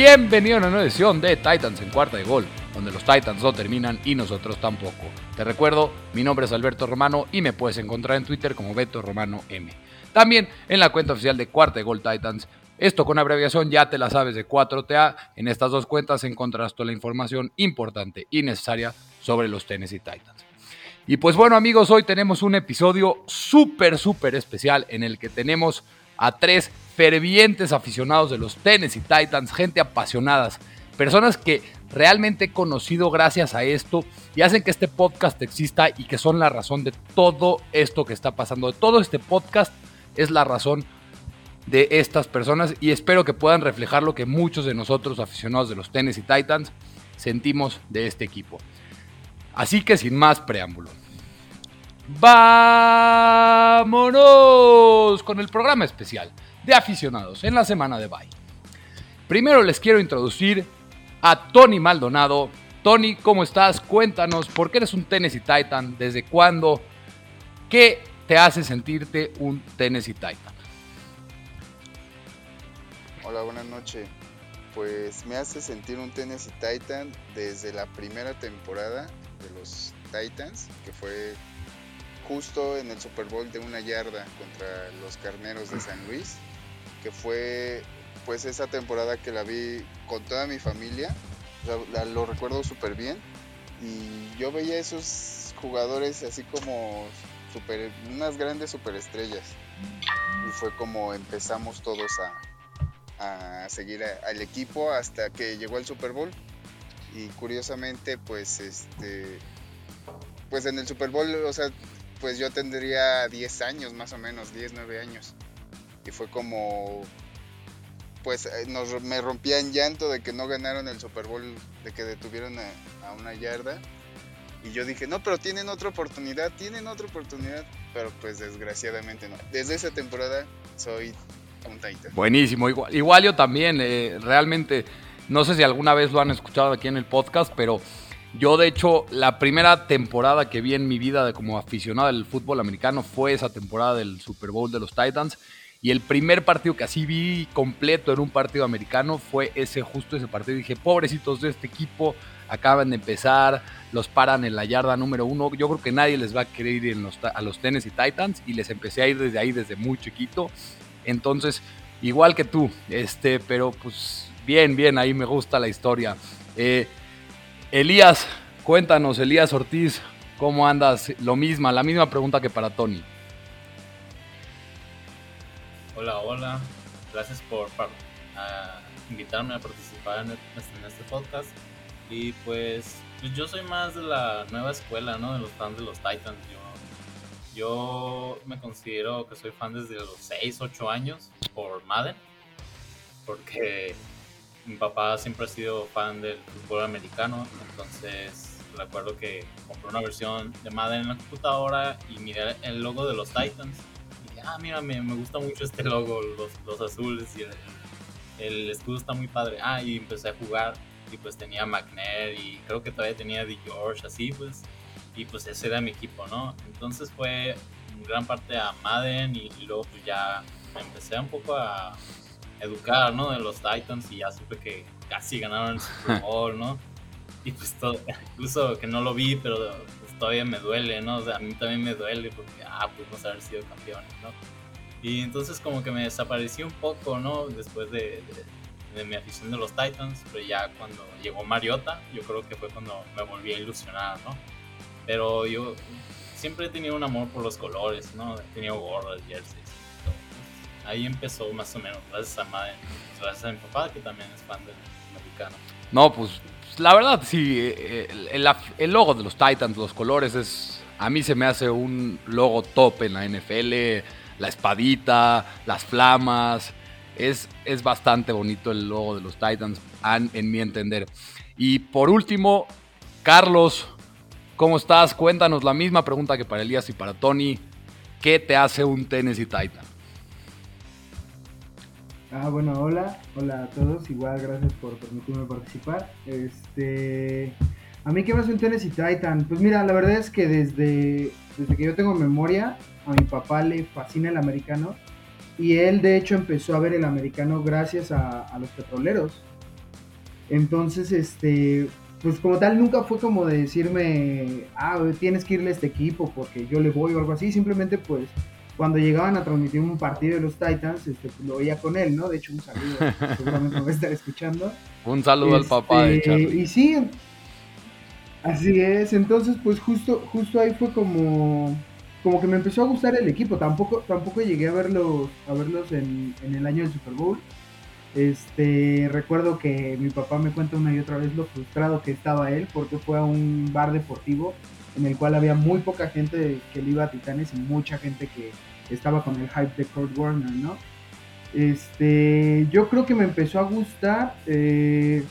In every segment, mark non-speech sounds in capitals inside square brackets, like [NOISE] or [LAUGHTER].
Bienvenido a una nueva edición de Titans en cuarta de gol, donde los Titans no terminan y nosotros tampoco. Te recuerdo, mi nombre es Alberto Romano y me puedes encontrar en Twitter como Beto Romano M. También en la cuenta oficial de cuarta de gol Titans. Esto con abreviación ya te la sabes de 4TA. En estas dos cuentas encontrarás toda la información importante y necesaria sobre los Tennessee Titans. Y pues bueno amigos, hoy tenemos un episodio súper, súper especial en el que tenemos a tres fervientes aficionados de los Tennessee Titans, gente apasionadas, personas que realmente he conocido gracias a esto y hacen que este podcast exista y que son la razón de todo esto que está pasando. De todo este podcast es la razón de estas personas y espero que puedan reflejar lo que muchos de nosotros aficionados de los Tennessee Titans sentimos de este equipo. Así que sin más preámbulo. Vámonos con el programa especial de aficionados en la semana de Bye. Primero les quiero introducir a Tony Maldonado. Tony, ¿cómo estás? Cuéntanos por qué eres un Tennessee Titan, desde cuándo, qué te hace sentirte un Tennessee Titan. Hola, buenas noches. Pues me hace sentir un Tennessee Titan desde la primera temporada de los Titans, que fue justo en el Super Bowl de una yarda contra los Carneros de San Luis, que fue pues esa temporada que la vi con toda mi familia, lo recuerdo súper bien. Y yo veía esos jugadores así como super, unas grandes superestrellas. Y fue como empezamos todos a, a seguir al equipo hasta que llegó el Super Bowl. Y curiosamente pues este pues en el Super Bowl o sea pues yo tendría 10 años más o menos 10 9 años. Y fue como pues eh, nos, me rompía en llanto de que no ganaron el Super Bowl de que detuvieron a, a una yarda. Y yo dije no pero tienen otra oportunidad tienen otra oportunidad. Pero pues desgraciadamente no. Desde esa temporada soy un Titan. Buenísimo, igual, igual yo también, eh, realmente, no sé si alguna vez lo han escuchado aquí en el podcast, pero yo de hecho la primera temporada que vi en mi vida de como aficionado del fútbol americano fue esa temporada del Super Bowl de los Titans. Y el primer partido que así vi completo en un partido americano fue ese, justo ese partido. Dije, pobrecitos de este equipo, acaban de empezar, los paran en la yarda número uno. Yo creo que nadie les va a querer ir en los, a los Tennessee Titans y les empecé a ir desde ahí, desde muy chiquito. Entonces, igual que tú, este, pero pues bien, bien, ahí me gusta la historia. Eh, Elías, cuéntanos, Elías Ortiz, ¿cómo andas? Lo misma, la misma pregunta que para Tony. Hola, hola. Gracias por, uh, invitarme a participar en, en, este podcast. Y pues, pues, yo soy más de la nueva escuela, ¿no? De los fans de los Titans. Yo, yo me considero que soy fan desde los 6, 8 años por Madden. Porque mi papá siempre ha sido fan del fútbol americano. Entonces, recuerdo que compré una versión de Madden en la computadora y miré el logo de los Titans ah, mira, me, gusta mucho este logo, los, los azules y el, el, escudo está muy padre. Ah, y empecé a jugar y pues tenía McNair y creo que todavía tenía The George, así pues. Y pues ese era mi equipo, ¿no? Entonces fue en gran parte a Madden y, y luego pues ya empecé un poco a educar, ¿no? De los Titans y ya supe que casi ganaron el Super [LAUGHS] Bowl, ¿no? Y pues todo, incluso que no lo vi, pero pues todavía me duele, ¿no? O sea, a mí también me duele porque ah, pudimos haber sido campeones, ¿no? Y entonces como que me desaparecí un poco, ¿no? Después de, de, de, mi afición de los Titans, pero ya cuando llegó Mariota, yo creo que fue cuando me volví a ilusionar, ¿no? Pero yo siempre he tenido un amor por los colores, ¿no? He tenido gorras, jerseys. Ahí empezó más o menos, gracias a a mi papá, que también es fan del americano. No, pues la verdad, sí, el, el, el, logo de los Titans, los colores, es a mí se me hace un logo top en la NFL, la espadita, las flamas, es, es bastante bonito el logo de los Titans, en mi entender. Y por último, Carlos, ¿cómo estás? Cuéntanos la misma pregunta que para Elías y para Tony. ¿Qué te hace un Tennessee Titan? Ah, bueno, hola, hola a todos, igual gracias por permitirme participar. Este, a mí qué me un Tennessee Titan, pues mira, la verdad es que desde, desde que yo tengo memoria, a mi papá le fascina el americano y él de hecho empezó a ver el americano gracias a, a los petroleros. Entonces, este, pues como tal, nunca fue como de decirme, ah, tienes que irle a este equipo porque yo le voy o algo así. Simplemente, pues, cuando llegaban a transmitir un partido de los Titans, este, pues, lo veía con él, ¿no? De hecho, un saludo, [LAUGHS] seguramente me va a estar escuchando. Un saludo al papá de Este, Charlie. Y sí, así es. Entonces, pues justo, justo ahí fue como, como que me empezó a gustar el equipo. Tampoco, tampoco llegué a verlos, a verlos en, en el año del Super Bowl. Este, recuerdo que mi papá me cuenta una y otra vez lo frustrado que estaba él porque fue a un bar deportivo en el cual había muy poca gente que le iba a Titanes y mucha gente que estaba con el hype de Kurt Warner, ¿no? Este, yo creo que me empezó a gustar, eh,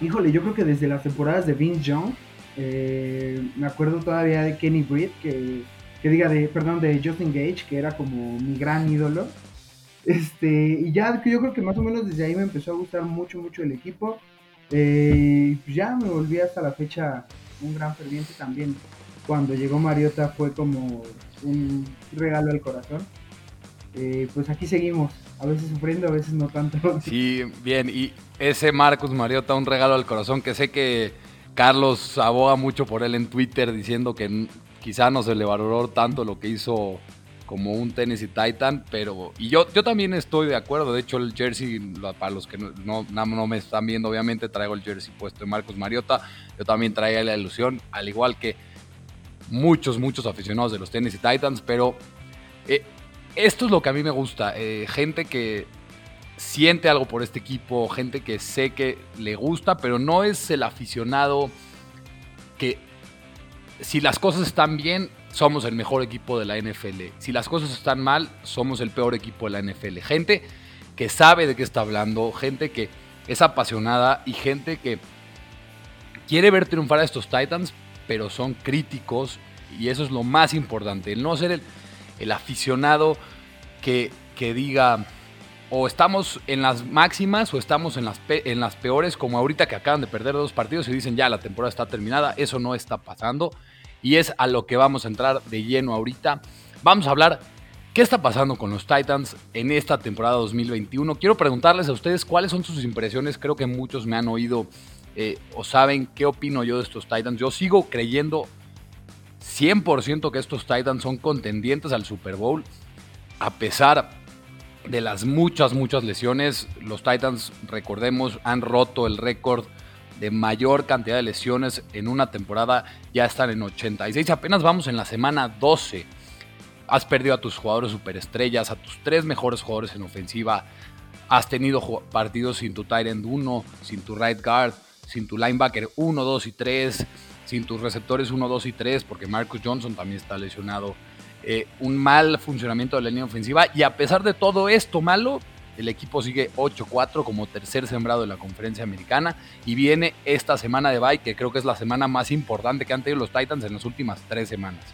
híjole, yo creo que desde las temporadas de Vince Young, eh, me acuerdo todavía de Kenny Britt, que, que diga de, perdón, de Justin Gage, que era como mi gran ídolo. Este, y ya yo creo que más o menos desde ahí me empezó a gustar mucho, mucho el equipo. Eh, pues ya me volví hasta la fecha un gran ferviente también. Cuando llegó Mariota fue como un regalo al corazón. Eh, pues aquí seguimos, a veces sufriendo, a veces no tanto. [LAUGHS] Sí, bien, y ese Marcus Mariota, un regalo al corazón, que sé que Carlos aboga mucho por él en Twitter diciendo que quizá no se le valoró tanto lo que hizo como un Tennessee Titan, pero y yo, yo también estoy de acuerdo, de hecho el jersey, para los que no, no, me están viendo, obviamente traigo el jersey puesto de Marcus Mariota, yo también traía la ilusión, al igual que muchos, muchos aficionados de los Tennessee Titans, pero eh, esto es lo que a mí me gusta, eh, gente que siente algo por este equipo, gente que sé que le gusta, pero no es el aficionado que si las cosas están bien, somos el mejor equipo de la NFL. Si las cosas están mal, somos el peor equipo de la NFL. Gente que sabe de qué está hablando, gente que es apasionada y gente que quiere ver triunfar a estos Titans, pero son críticos y eso es lo más importante, el no ser el, aficionado que, que diga o estamos en las máximas o estamos en las, en las peores, como ahorita que acaban de perder dos partidos y dicen ya la temporada está terminada. Eso no está pasando y es a lo que vamos a entrar de lleno ahorita. Vamos a hablar qué está pasando con los Titans en esta temporada 2021. Quiero preguntarles a ustedes cuáles son sus impresiones. Creo que muchos me han oído eh, o saben qué opino yo de estos Titans. Yo sigo creyendo 100% que estos Titans son contendientes al Super Bowl a pesar de las muchas, muchas lesiones, los Titans, recordemos, han roto el récord de mayor cantidad de lesiones en una temporada. Ya están en 86. Apenas vamos en la semana 12. Has perdido a tus jugadores superestrellas, a tus tres mejores jugadores en ofensiva. Has tenido partidos sin tu tight end 1, sin tu right guard, sin tu linebacker 1, 2 y 3, sin tus receptores 1, 2 y 3, porque Marcus Johnson también está lesionado eh, un mal funcionamiento de la línea ofensiva y a pesar de todo esto malo, el equipo sigue 8-4 como tercer sembrado de la conferencia americana y viene esta semana de bye que creo que es la semana más importante que han tenido los Titans en las últimas tres semanas.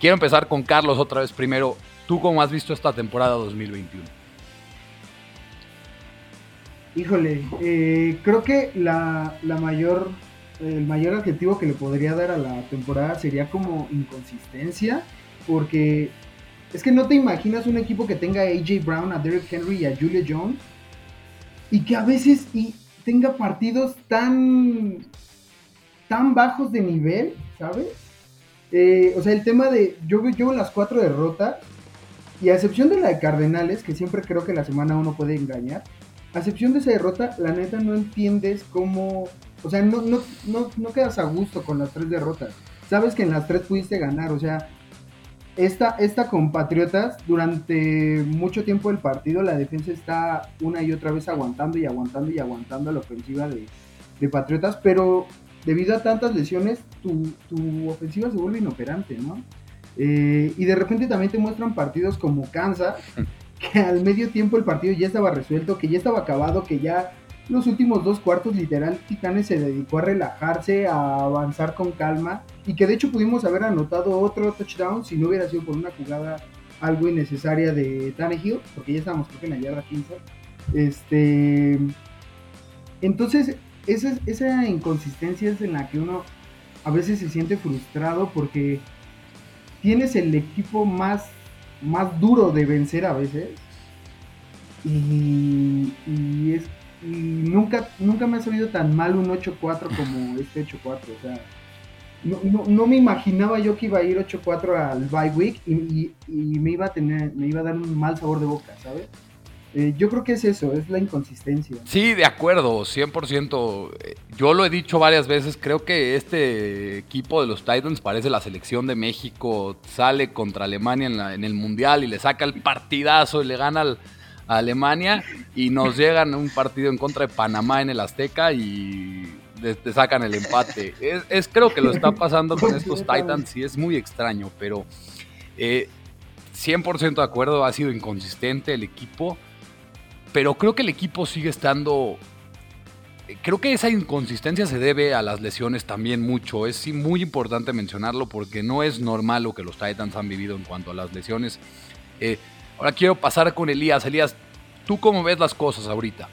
Quiero empezar con Carlos otra vez primero. ¿Tú cómo has visto esta temporada 2021? Híjole, eh, creo que la, la mayor, el mayor adjetivo que le podría dar a la temporada sería como inconsistencia, porque es que no te imaginas un equipo que tenga a AJ Brown, a Derrick Henry y a Julio Jones, y que a veces y tenga partidos tan, tan bajos de nivel, ¿sabes? Eh, o sea, el tema de, yo llevo las cuatro derrotas, y a excepción de la de Cardenales, que siempre creo que la semana uno puede engañar, a excepción de esa derrota, la neta no entiendes cómo. O sea, no, no, no, no quedas a gusto con las tres derrotas. Sabes que en las tres pudiste ganar. O sea, esta, esta con Patriotas, durante mucho tiempo del partido, la defensa está una y otra vez aguantando y aguantando y aguantando la ofensiva de, de Patriotas. Pero debido a tantas lesiones, tu, tu ofensiva se vuelve inoperante, ¿no? Eh, y de repente también te muestran partidos como Kansas, [LAUGHS] que al medio tiempo el partido ya estaba resuelto, que ya estaba acabado, que ya los últimos dos cuartos literal Titanes se dedicó a relajarse, a avanzar con calma y que de hecho pudimos haber anotado otro touchdown si no hubiera sido por una jugada algo innecesaria de Tannehill, porque ya estábamos creo que en la yarda 15. Este, entonces esa, esa inconsistencia es en la que uno a veces se siente frustrado porque tienes el equipo más más duro de vencer a veces. Y, y es, nunca, nunca me ha sabido tan mal un 8-4 como [LAUGHS] este 8-4. O sea, no, no, me imaginaba yo que iba a ir 8-4 al bye week y, y, me iba a tener, me iba a dar un mal sabor de boca, ¿sabes? Eh, yo creo que es eso, es la inconsistencia. Sí, de acuerdo, 100%. Yo lo he dicho varias veces, creo que este equipo de los Titans parece la selección de México, sale contra Alemania en, la, en el Mundial y le saca el partidazo y le gana al, a Alemania y nos [LAUGHS] llegan un partido en contra de Panamá en el Azteca y te sacan el empate. Es, creo que lo está pasando con estos Titans y es muy extraño, pero 100% eh, de acuerdo, ha sido inconsistente el equipo pero creo que el equipo sigue estando... Creo que esa inconsistencia se debe a las lesiones también mucho. Es muy importante mencionarlo porque no es normal lo que los Titans han vivido en cuanto a las lesiones. Eh, ahora quiero pasar con Elías. Elías, ¿tú cómo ves las cosas ahorita?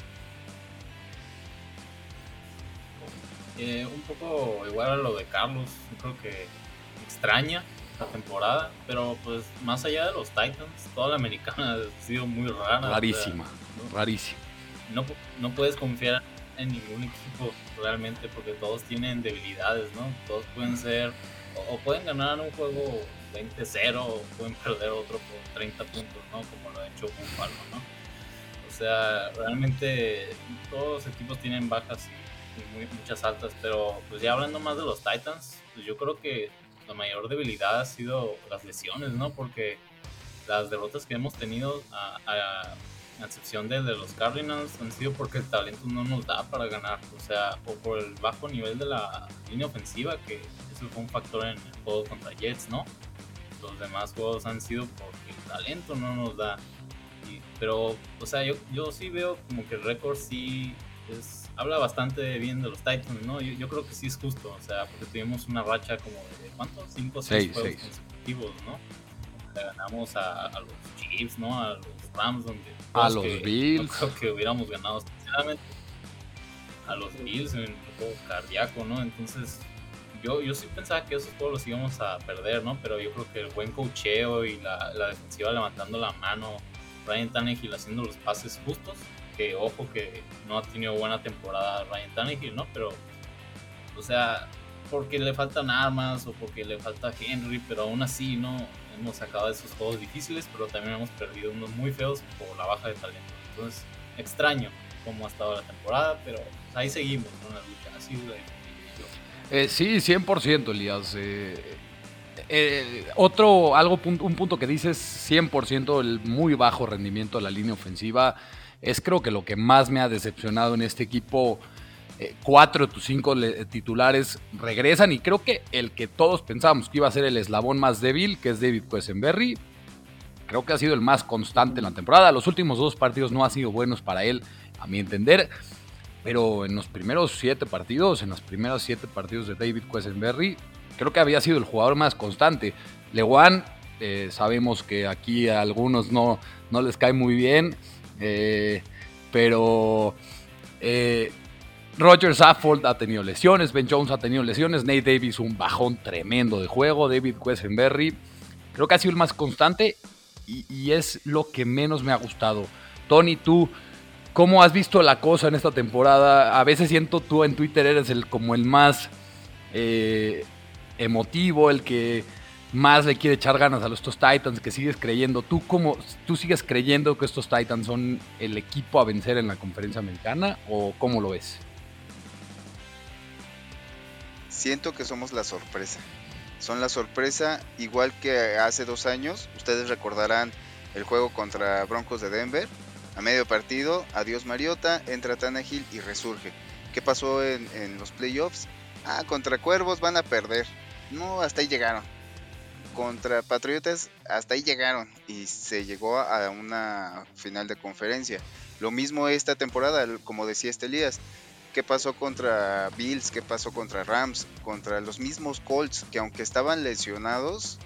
Eh, un poco igual a lo de Carlos. creo que extraña la temporada, pero pues más allá de los Titans, toda la americana [LAUGHS] ha sido muy rara. Rarísima. Rarísimo. No, no puedes confiar en ningún equipo realmente porque todos tienen debilidades, ¿no? Todos pueden ser, o, pueden ganar un juego 20-0 o pueden perder otro por 30 puntos, ¿no? Como lo ha hecho Buffalo, ¿no? O sea, realmente todos los equipos tienen bajas y, muchas altas, pero pues ya hablando más de los Titans, pues yo creo que la mayor debilidad ha sido las lesiones, ¿no? Porque las derrotas que hemos tenido a, a a excepción de, de, los Cardinals, han sido porque el talento no nos da para ganar, o sea, o por el bajo nivel de la línea ofensiva, que eso fue un factor en el juego contra Jets, ¿no? Los demás juegos han sido porque el talento no nos da. pero, o sea, yo, yo sí veo como que el récord sí es, habla bastante bien de los Titans, ¿no? Yo, creo que sí es justo, o sea, porque tuvimos una racha como de, ¿cuántos? 5 o 6 juegos consecutivos, ¿no? Ganamos a, a, los Chiefs, ¿no? A los Rams, donde a los Bills. creo que hubiéramos ganado sinceramente a los Bills en el juego cardíaco, ¿no? Entonces, yo, yo sí pensaba que esos juegos los íbamos a perder, ¿no? Pero yo creo que el buen cocheo y la, la defensiva levantando la mano, Ryan Tannehill haciendo los pases justos, ojo que no ha tenido buena temporada Ryan Tannehill, ¿no? Pero, o sea, porque le faltan armas o porque le falta Henry, pero aún así, ¿no? hemos sacado esos juegos difíciles, pero también hemos perdido unos muy feos por la baja de talento. Entonces, extraño cómo ha estado la temporada, pero ahí seguimos en la lucha. Así eh, sí, 100%, Elías. Eh, eh, otro, algo, un punto que dices, 100% el muy bajo rendimiento de la línea ofensiva. Es creo que lo que más me ha decepcionado en este equipo eh, cuatro de tus cinco titulares regresan y creo que el que todos pensábamos que iba a ser el eslabón más débil, que es David Quesenberry, creo que ha sido el más constante en la temporada. Los últimos dos partidos no han sido buenos para él, a mi entender, pero en los primeros siete partidos, en los primeros siete partidos de David Quesenberry, creo que había sido el jugador más constante. Lewan, eh, sabemos que aquí a algunos no, no les cae muy bien, eh, pero Roger Saffold ha tenido lesiones, Ben Jones ha tenido lesiones, Nate Davis un bajón tremendo de juego, David Westenberry creo que ha sido el más constante y, es lo que menos me ha gustado. Tony, tú, ¿cómo has visto la cosa en esta temporada? A veces siento tú en Twitter eres el, como el más eh, emotivo, el que más le quiere echar ganas a estos Titans, que sigues creyendo. ¿Tú, cómo, ¿Tú sigues creyendo que estos Titans son el equipo a vencer en la conferencia americana o cómo lo ves? siento que somos la sorpresa. Son la sorpresa, igual que hace dos años. Ustedes recordarán el juego contra Broncos de Denver. A medio partido, adiós Mariota, entra Tannehill y resurge. ¿Qué pasó en los playoffs? Ah, contra Cuervos van a perder. No, hasta ahí llegaron. Contra Patriotas, hasta ahí llegaron. Y se llegó a una final de conferencia. Lo mismo esta temporada, como decía este Elías qué pasó contra Bills, qué pasó contra Rams, contra los mismos Colts, que aunque estaban lesionados,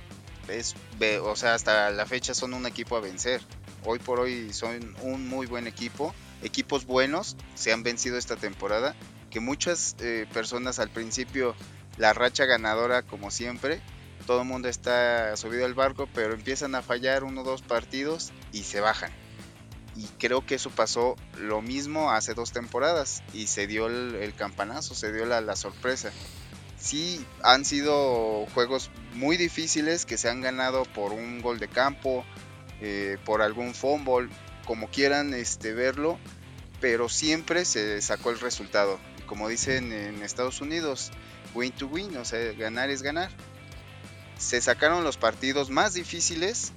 es, o sea, hasta la fecha son un equipo a vencer. Hoy por hoy son un muy buen equipo, equipos buenos, se han vencido esta temporada, que muchas eh, personas al principio, la racha ganadora como siempre, todo el mundo está subido al barco, pero empiezan a fallar uno o dos partidos y se bajan Y creo que eso pasó lo mismo hace dos temporadas y se dio el, campanazo, se dio la, sorpresa. Sí, han sido juegos muy difíciles que se han ganado por un gol de campo, eh, por algún fumble, como quieran este, verlo, pero siempre se sacó el resultado. Como dicen en Estados Unidos, win to win, o sea, ganar es ganar. Se sacaron los partidos más difíciles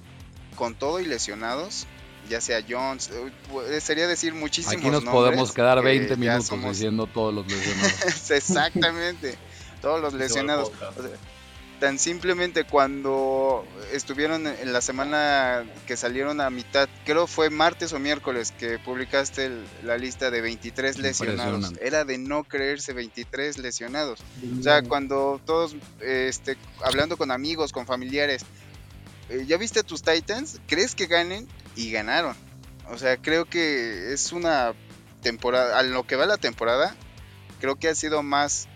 con todo y lesionados, ya sea Jones, eh, sería decir muchísimos Aquí nos podemos quedar 20 minutos diciendo todos los [LAUGHS] lesionados. Exactamente, todos los lesionados. Tan simplemente cuando estuvieron en la semana que salieron a mitad, creo fue martes o miércoles que publicaste la lista de 23 lesionados. Era de no creerse 23 lesionados. O sea, cuando todos, este, hablando con amigos, con familiares, eh, ¿ya viste a tus Titans? ¿Crees que ganen? Y ganaron. O sea, creo que es una temporada, a lo que va la temporada, creo que ha sido más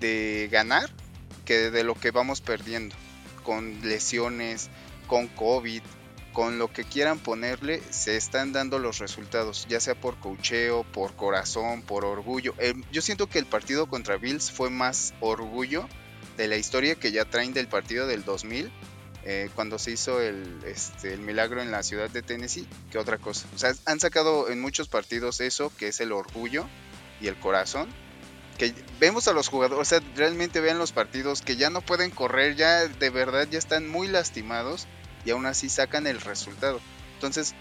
de ganar que de lo que vamos perdiendo. Con lesiones, con COVID, con lo que quieran ponerle, se están dando los resultados, ya sea por cocheo, por corazón, por orgullo. Eh, yo siento que el partido contra Bills fue más orgullo de la historia que ya traen del partido del 2000, eh, cuando se hizo el, este, el milagro en la ciudad de Tennessee, que otra cosa. O sea, han sacado en muchos partidos eso, que es el orgullo y el corazón, que vemos a los jugadores, o sea, realmente vean los partidos que ya no pueden correr, ya de verdad ya están muy lastimados y aún así sacan el resultado. Entonces,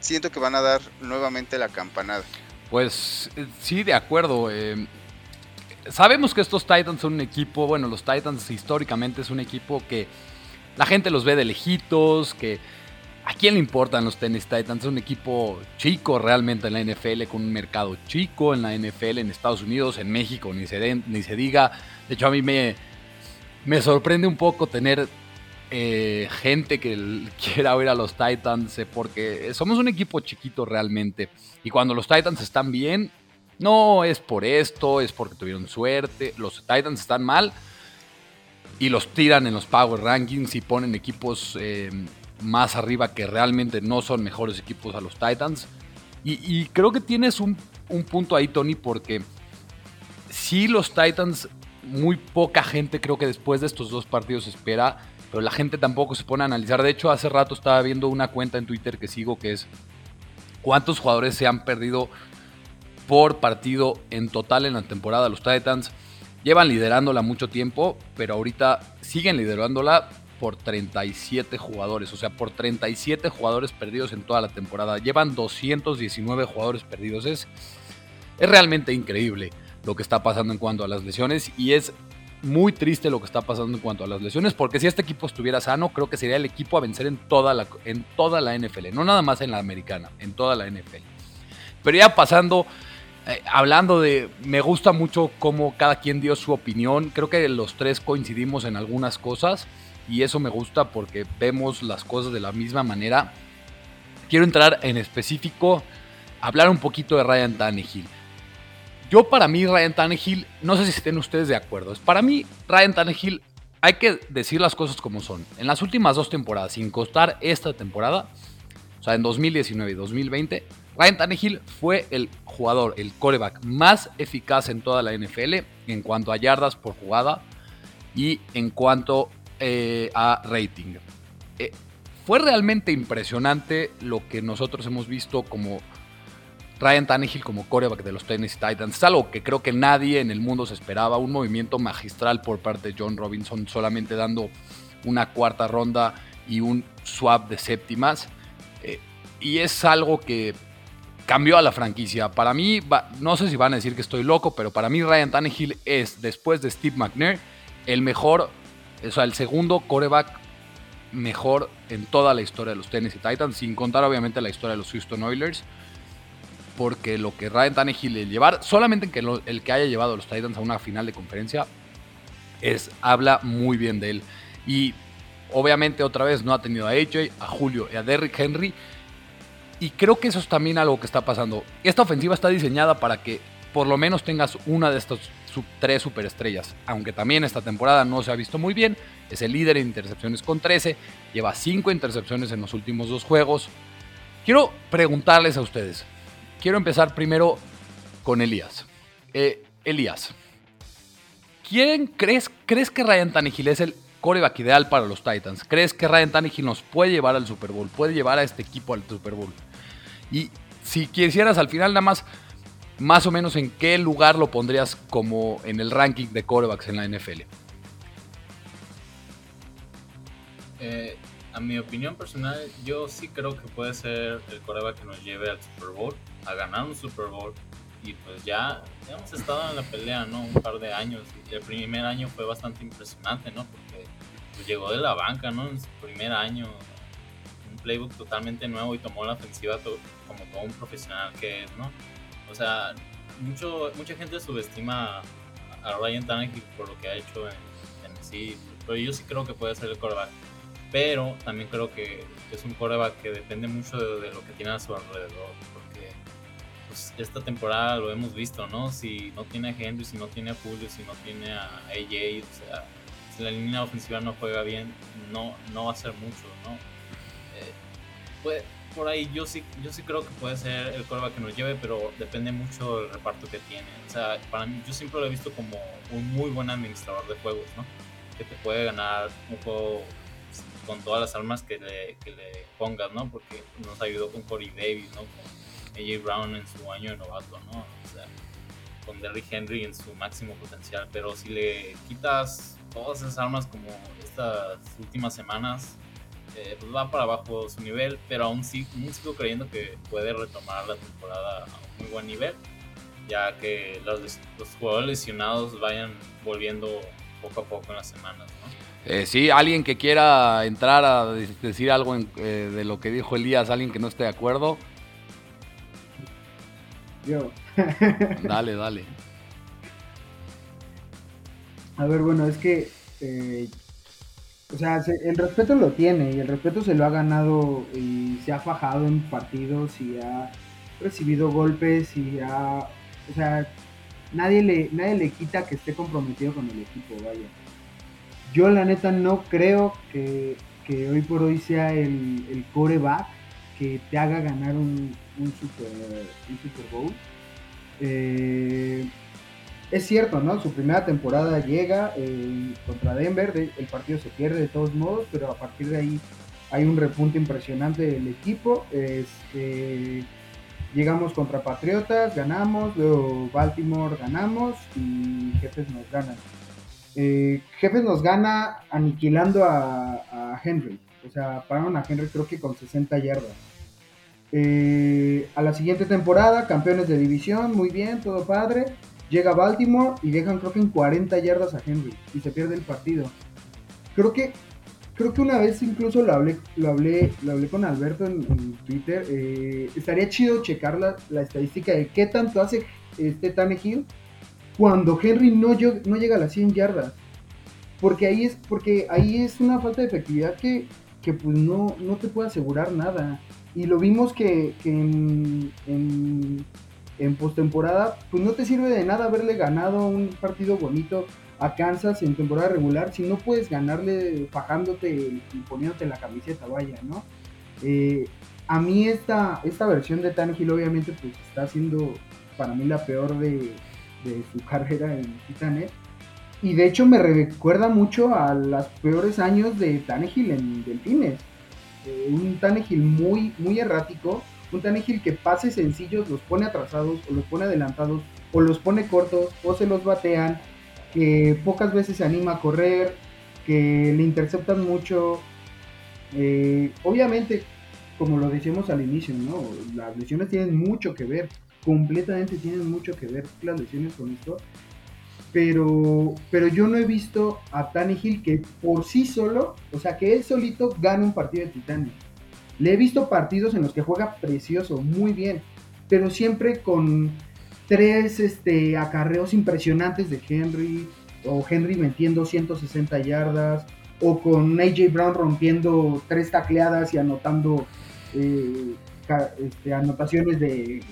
siento que van a dar nuevamente la campanada. Pues eh, sí, de acuerdo. Eh, sabemos que estos Titans son un equipo, bueno, los Titans históricamente es un equipo que la gente los ve de lejitos, que ¿A quién le importan los Tennessee Titans? Es un equipo chico realmente en la NFL, con un mercado chico en la NFL, en Estados Unidos, en México, ni se, ni se diga. De hecho, a mí me, me sorprende un poco tener eh, gente que [LAUGHS] quiera ver a los Titans, eh, porque somos un equipo chiquito realmente. Y cuando los Titans están bien, no es por esto, es porque tuvieron suerte. Los Titans están mal y los tiran en los Power Rankings y ponen equipos... Eh, más arriba que realmente no son mejores equipos a los Titans. Y, creo que tienes un, punto ahí, Tony, porque si los Titans, muy poca gente creo que después de estos dos partidos espera, pero la gente tampoco se pone a analizar. De hecho, hace rato estaba viendo una cuenta en Twitter que sigo que es cuántos jugadores se han perdido por partido en total en la temporada. Los Titans llevan liderándola mucho tiempo, pero ahorita siguen liderándola por 37 jugadores, o sea, por 37 jugadores perdidos en toda la temporada. Llevan 219 jugadores perdidos. Es, es realmente increíble lo que está pasando en cuanto a las lesiones y es muy triste lo que está pasando en cuanto a las lesiones, porque si este equipo estuviera sano, creo que sería el equipo a vencer en toda la, en toda la NFL, no nada más en la americana, en toda la NFL. Pero ya pasando, eh, hablando de, me gusta mucho cómo cada quien dio su opinión, creo que los tres coincidimos en algunas cosas y eso me gusta porque vemos las cosas de la misma manera. Quiero entrar en específico, hablar un poquito de Ryan Tannehill. Yo para mí Ryan Tannehill, no sé si estén ustedes de acuerdo, para mí Ryan Tannehill hay que decir las cosas como son. En las últimas dos temporadas, sin costar esta temporada, o sea, en 2019 y 2020, Ryan Tannehill fue el jugador, el coreback más eficaz en toda la NFL en cuanto a yardas por jugada y en cuanto eh, a rating. Eh, fue realmente impresionante lo que nosotros hemos visto como Ryan Tannehill como coreback de los Tennessee Titans. Es algo que creo que nadie en el mundo se esperaba. Un movimiento magistral por parte de John Robinson, solamente dando una cuarta ronda y un swap de séptimas. Eh, y es algo que cambió a la franquicia. Para mí, no sé si van a decir que estoy loco, pero para mí Ryan Tannehill es, después de Steve McNair, el mejor o sea, el segundo coreback mejor en toda la historia de los Tennessee Titans, sin contar obviamente la historia de los Houston Oilers. Porque lo que Ryan Tannehill el llevar, solamente que el que haya llevado a los Titans a una final de conferencia, es, habla muy bien de él. Y obviamente otra vez no ha tenido a AJ, a Julio y a Derrick Henry. Y creo que eso es también algo que está pasando. Esta ofensiva está diseñada para que por lo menos tengas una de estos tres superestrellas. Aunque también esta temporada no se ha visto muy bien, es el líder en intercepciones con 13, lleva 5 intercepciones en los últimos dos juegos. Quiero preguntarles a ustedes. Quiero empezar primero con Elías. Eh, Elías, ¿quién crees, crees que Ryan Tannehill es el coreback ideal para los Titans? ¿Crees que Ryan Tannehill nos puede llevar al Super Bowl? ¿Puede llevar a este equipo al Super Bowl? Y si quisieras al final nada más, más o menos en qué lugar lo pondrías como en el ranking de corebacks en la NFL. Eh, a mi opinión personal, yo sí creo que puede ser el coreback que nos lleve al Super Bowl, a ganar un Super Bowl. Y pues ya hemos estado en la pelea, ¿no? Un par de años. El primer año fue bastante impresionante, ¿no? Porque pues, llegó de la banca, ¿no? En su primer año, un playbook totalmente nuevo y tomó la ofensiva como todo un profesional que es, ¿no? O sea, mucho, mucha gente subestima a Ryan Tannehill por lo que ha hecho en Tennessee, pero yo sí creo que puede ser el coreback. Pero también creo que es un coreback que depende mucho de, lo que tiene a su alrededor, porque pues, esta temporada lo hemos visto, ¿no? Si no tiene a Henry, si no tiene a Julio, si no tiene a AJ, o sea, si la línea ofensiva no juega bien, no, no va a ser mucho, ¿no? Eh, puede, por ahí yo sí, yo sí creo que puede ser el coreback que nos lleve, pero depende mucho del reparto que tiene. O sea, para mí, yo siempre lo he visto como un muy buen administrador de juegos, ¿no? Que te puede ganar un juego con todas las armas que le, que le pongas, ¿no? Porque nos ayudó con Corey Davis, ¿no? Con AJ Brown en su año de novato, ¿no? O sea, con Derrick Henry en su máximo potencial. Pero si le quitas todas esas armas como estas últimas semanas, eh, pues va para abajo su nivel, pero aún, sí, sigo creyendo que puede retomar la temporada a un muy buen nivel, ya que los, los jugadores lesionados vayan volviendo poco a poco en las semanas. ¿no? Eh, sí, alguien que quiera entrar a decir algo eh, de lo que dijo Elías, alguien que no esté de acuerdo. Yo. [LAUGHS] dale, dale. A ver, bueno, es que eh, o sea, el respeto lo tiene y el respeto se lo ha ganado y se ha fajado en partidos y ha recibido golpes y ha, o sea, nadie le, nadie le quita que esté comprometido con el equipo, vaya. Yo la neta no creo que, hoy por hoy sea el, el coreback que te haga ganar un, un, super, un Super Bowl. Eh, es cierto, ¿no? Su primera temporada llega eh, contra Denver, el partido se pierde de todos modos, pero a partir de ahí hay un repunte impresionante del equipo. Este, llegamos contra Patriotas, ganamos, luego Baltimore ganamos y Jefes nos ganan. Eh, Jefes nos gana aniquilando a, Henry, o sea, pararon a Henry creo que con 60 yardas. Eh, a la siguiente temporada, campeones de división, muy bien, todo padre. Llega Baltimore y dejan creo que en 40 yardas a Henry y se pierde el partido. Creo que creo que una vez incluso lo hablé, lo hablé, lo hablé con Alberto en, Twitter. Eh, estaría chido checar la, estadística de qué tanto hace este Tannehill cuando Henry no, llega a las 100 yardas. Porque ahí es, porque ahí es una falta de efectividad que, que pues no, no te puede asegurar nada. Y lo vimos que, en postemporada, pues no te sirve de nada haberle ganado un partido bonito a Kansas en temporada regular si no puedes ganarle fajándote y poniéndote la camiseta, vaya, ¿no? Eh, a mí esta, esta versión de Tannehill obviamente pues está siendo para mí la peor de, su [LAUGHS] carrera en Titanes. Y de hecho me recuerda mucho a los peores años de Tannehill en Delfines. Eh, un Tannehill muy, muy errático, un Tannehill que pases sencillos los pone atrasados o los pone adelantados o los pone cortos o se los batean, que pocas veces se anima a correr, que le interceptan mucho. Eh, obviamente, como lo decíamos al inicio, ¿no? las lesiones tienen mucho que ver, completamente tienen mucho que ver las lesiones con esto. Pero, pero yo no he visto a Tannehill que por sí solo, o sea, que él solito gane un partido de Titanic. Le he visto partidos en los que juega precioso, muy bien, pero siempre con tres este, acarreos impresionantes de Henry, o Henry metiendo 160 yardas, o con AJ Brown rompiendo tres tacleadas y anotando eh, este, anotaciones de,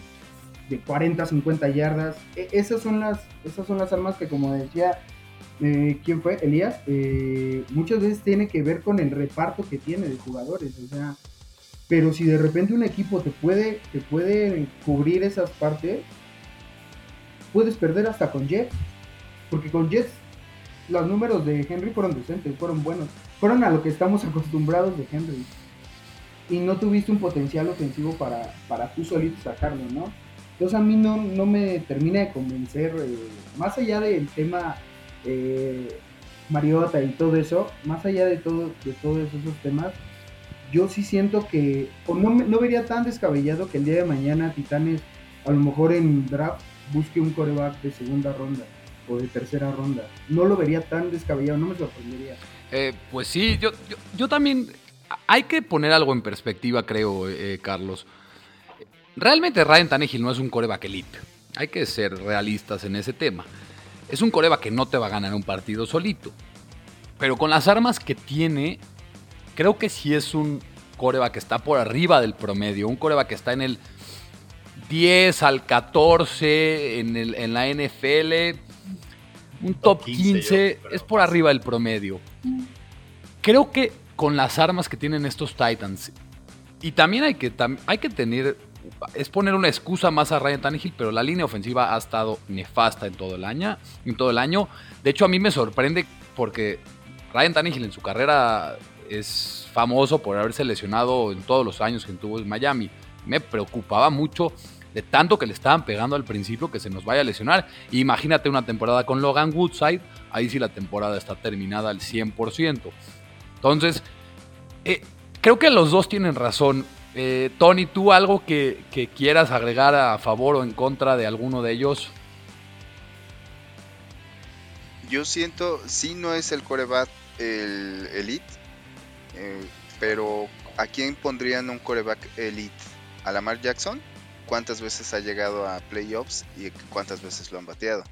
de, 40, 50 yardas. E, esas, son las, esas son las armas que, como decía, eh, ¿quién fue? Elías, eh, muchas veces tiene que ver con el reparto que tiene de jugadores. O sea, Pero si de repente un equipo te puede, te puede cubrir esas partes, puedes perder hasta con Jets. Porque con Jets los números de Henry fueron decentes, fueron buenos. Fueron a lo que estamos [LAUGHS] acostumbrados de Henry. Y no tuviste un potencial ofensivo para, para tú solito sacarlo, ¿no? Entonces a mí no, no me termina de convencer, eh, más allá del tema eh, Mariota y todo eso, más allá de, todo, de todos esos temas, yo sí siento que, no, no vería tan descabellado que el día de mañana Titanes a lo mejor en draft busque un coreback de segunda ronda o de tercera ronda. No lo vería tan descabellado, no me sorprendería. Eh, pues sí, yo, yo, también hay que poner algo en perspectiva, creo, eh, Carlos. Realmente Ryan Tannehill no es un coreback elite. Hay que ser realistas en ese tema. Es un coreback que no te va a ganar un partido solito. Pero con las armas que tiene, creo que sí es un coreback que está por arriba del promedio. Un coreback que está en el 10 al 14 en, el, en la NFL. Un top 15, es por arriba del promedio. Creo que con las armas que tienen estos Titans, y también hay que, hay que tener, es poner una excusa más a Ryan Tannehill, pero la línea ofensiva ha estado nefasta en todo el año. En todo el año. De hecho, a mí me sorprende porque Ryan Tannehill en su carrera es famoso por haberse lesionado en todos los años que tuvo en Miami. Me preocupaba mucho de tanto que le estaban pegando al principio que se nos vaya a lesionar. Imagínate una temporada con Logan Woodside, ahí sí la temporada está terminada al 100%. Entonces, eh, creo que los dos tienen razón. Eh, Tony, ¿tú algo que, quieras agregar a favor o en contra de alguno de ellos? Yo siento, sí no es el coreback el elite, eh, pero ¿a quién pondrían un coreback elite? ¿A Lamar Jackson? cuántas veces ha llegado a playoffs y cuántas veces lo han bateado.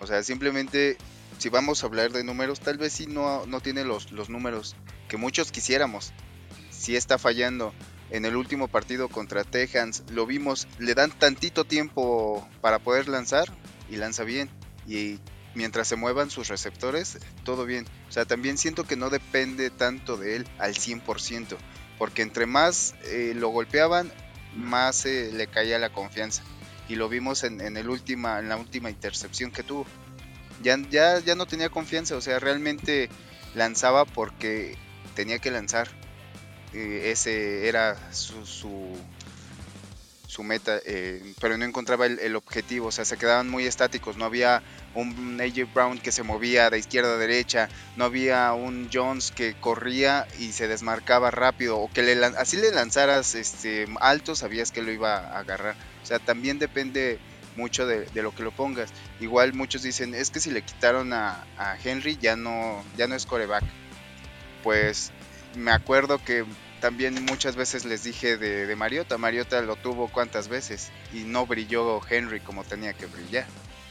O sea, simplemente si vamos a hablar de números, tal vez sí no, no tiene los, los números que muchos quisiéramos. Si está fallando en el último partido contra Texans, lo vimos, le dan tantito tiempo para poder lanzar y lanza bien. Y mientras se muevan sus receptores, todo bien. O sea, también siento que no depende tanto de él al 100%, porque entre más eh, lo golpeaban, más eh, le caía la confianza. Y lo vimos en, el última, en la última intercepción que tuvo. Ya, ya, ya no tenía confianza, o sea, realmente lanzaba porque tenía que lanzar. Eh, ese era su, su meta, eh, pero no encontraba el, objetivo, o sea, se quedaban muy estáticos, no había un AJ Brown que se movía de izquierda a derecha, no había un Jones que corría y se desmarcaba rápido, o que le, así le lanzaras este, alto, sabías que lo iba a agarrar, o sea, también depende mucho de, lo que lo pongas. Igual muchos dicen, es que si le quitaron a, Henry ya no, ya no es coreback. Pues me acuerdo que también muchas veces les dije de, Mariota. Mariota lo tuvo cuántas veces y no brilló Henry como tenía que brillar.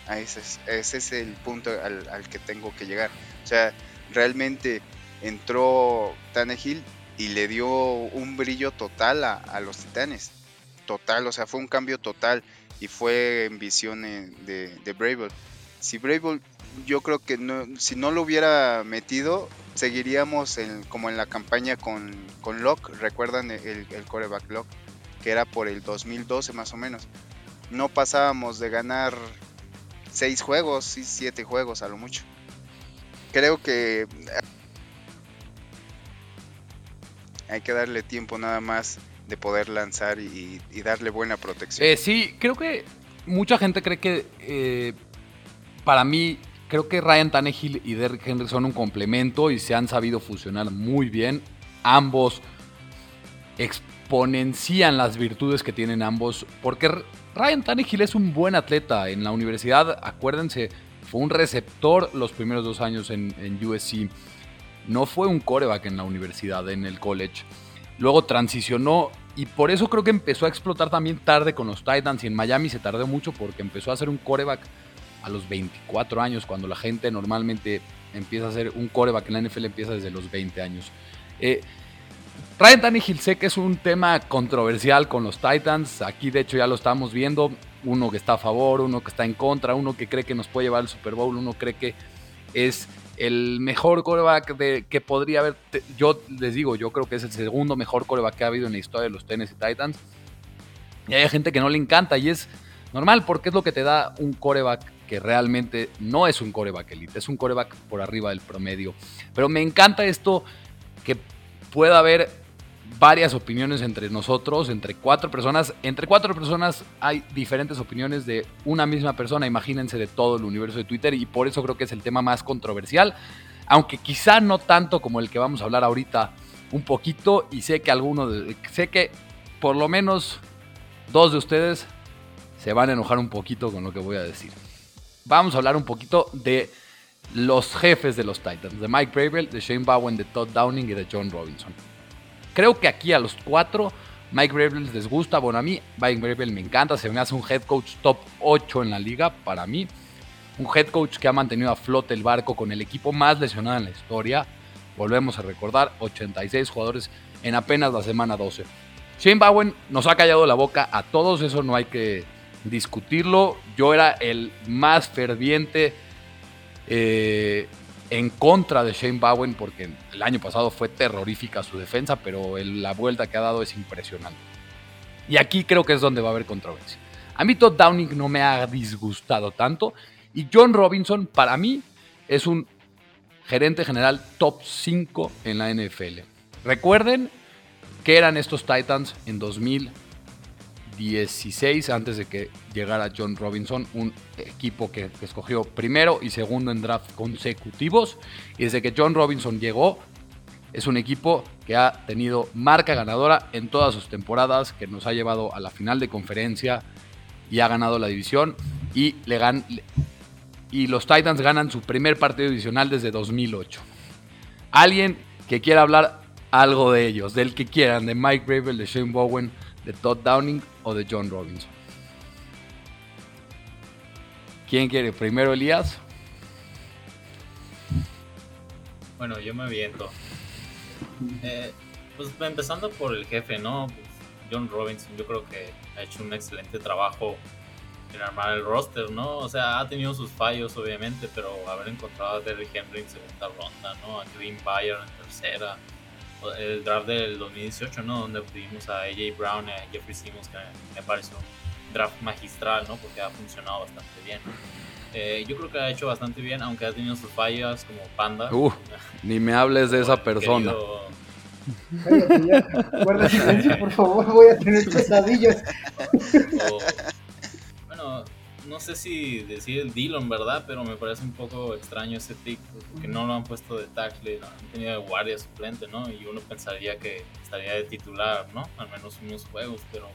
Ese, es, ese es el punto al, que tengo que llegar. O sea, realmente entró Tannehill y le dio un brillo total a, los titanes. Total, o sea, fue un cambio total y fue en visión de, de Brable. Si Brable, yo creo que no, si no lo hubiera metido, seguiríamos como en la campaña con, con Locke, recuerdan el, el coreback Locke, que era por el 2012 más o menos. No pasábamos de ganar 6 juegos, 7 juegos a lo mucho. Creo que hay que darle tiempo nada más de poder lanzar y, darle buena protección. Eh, sí, creo que mucha gente cree que eh, para mí Creo que Ryan Tannehill y Derrick Henry son un complemento y se han sabido fusionar muy bien. Ambos exponencian las virtudes que tienen ambos. Porque Ryan Tannehill es un buen atleta. En la universidad, acuérdense, fue un receptor los primeros dos años en, USC. No fue un coreback en la universidad, en el college. Luego transicionó y por eso creo que empezó a explotar también tarde con los Titans y en Miami se tardó mucho porque empezó a ser un coreback a los 24 años, cuando la gente normalmente empieza a ser un coreback en la NFL empieza desde los 20 años. Eh, Ryan Tannehill sé que es un tema controversial con los Titans. Aquí de hecho ya lo estamos viendo. Uno que está a favor, uno que está en contra, uno que cree que nos puede llevar al Super Bowl, uno cree que es el mejor coreback de, que podría haber. Yo les digo, yo creo que es el segundo mejor coreback que ha habido en la historia de los Tennessee Titans. Y hay gente que no le encanta y es normal porque es lo que te da un coreback que realmente no es un coreback elite, es un coreback por arriba del promedio. Pero me encanta esto que pueda haber varias opiniones entre nosotros, entre cuatro personas. Entre cuatro personas hay diferentes opiniones de una misma persona, imagínense de todo el universo de Twitter y por eso creo que es el tema más controversial, aunque quizá no tanto como el que vamos a hablar ahorita, un poquito y sé que algunos, sé que por lo menos dos de ustedes se van a enojar un poquito con lo que voy a decir. Vamos a hablar un poquito de los jefes de los Titans, de Mike Bravel, de Shane Bowen, de Todd Downing y de John Robinson. Creo que aquí a los cuatro Mike Bravel les gusta, bueno a mí Mike Bravel me encanta, se me hace un head coach top 8 en la liga para mí. Un head coach que ha mantenido a flote el barco con el equipo más lesionado en la historia. Volvemos a recordar, 86 jugadores en apenas la semana 12. Shane Bowen nos ha callado la boca a todos, eso no hay que discutirlo. Yo era el más ferviente eh, en contra de Shane Bowen porque el año pasado fue terrorífica su defensa, pero la vuelta que ha dado es impresionante. Y aquí creo que es donde va a haber controversia. A mí Todd Downing no me ha disgustado tanto y John Robinson para mí es un gerente general top 5 en la NFL. Recuerden que eran estos Titans en 2000 16 antes de que llegara John Robinson, un equipo que, escogió primero y segundo en draft consecutivos. Y desde que John Robinson llegó, es un equipo que ha tenido marca ganadora en todas sus temporadas, que nos ha llevado a la final de conferencia y ha ganado la división. Y, le y los Titans ganan su primer partido divisional desde 2008. Alguien que quiera hablar algo de ellos, del que quieran, de Mike Bravel, de Shane Bowen, de Todd Downing o de John Robinson. ¿Quién quiere? Primero Elías. Bueno, yo me aviento. Eh, pues empezando por el jefe, ¿no? Pues, John Robinson, yo creo que ha hecho un excelente trabajo en armar el roster, ¿no? O sea, ha tenido sus fallos, obviamente, pero haber encontrado a Derrick Henry en segunda ronda, ¿no? A Green Bayer en tercera, el draft del 2018, ¿no? Donde tuvimos a AJ Brown y a Jeffrey Simmons, que me pareció un draft magistral, ¿no? Porque ha funcionado bastante bien. Eh, yo creo que ha hecho bastante bien, aunque ha tenido sus fallas como Panda. Uh, ni me hables de esa persona. Cállate ya. Guarda silencio, por favor, voy a tener [LAUGHS] pesadillas. bueno, no sé si decir el Dillon, ¿verdad? Pero me parece un poco extraño ese pick, porque no lo han puesto de tackle, han tenido de guardia suplente, ¿no? Y uno pensaría que estaría de titular, ¿no? Al menos unos juegos, pero...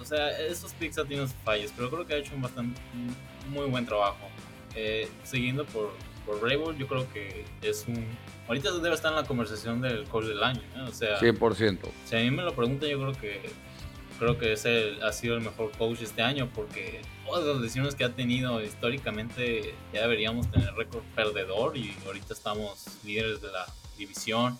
O sea, esos picks han tenido fallos, pero creo que ha hecho un bastante muy buen trabajo. Eh, siguiendo por, por yo creo que es un... Ahorita debe estar en la conversación del coach del año, ¿no? O sea... 100%. Si a mí me lo preguntan, yo creo que creo que ese ha sido el mejor coach este año porque todas las lesiones que ha tenido históricamente ya deberíamos tener récord perdedor y ahorita estamos líderes de la división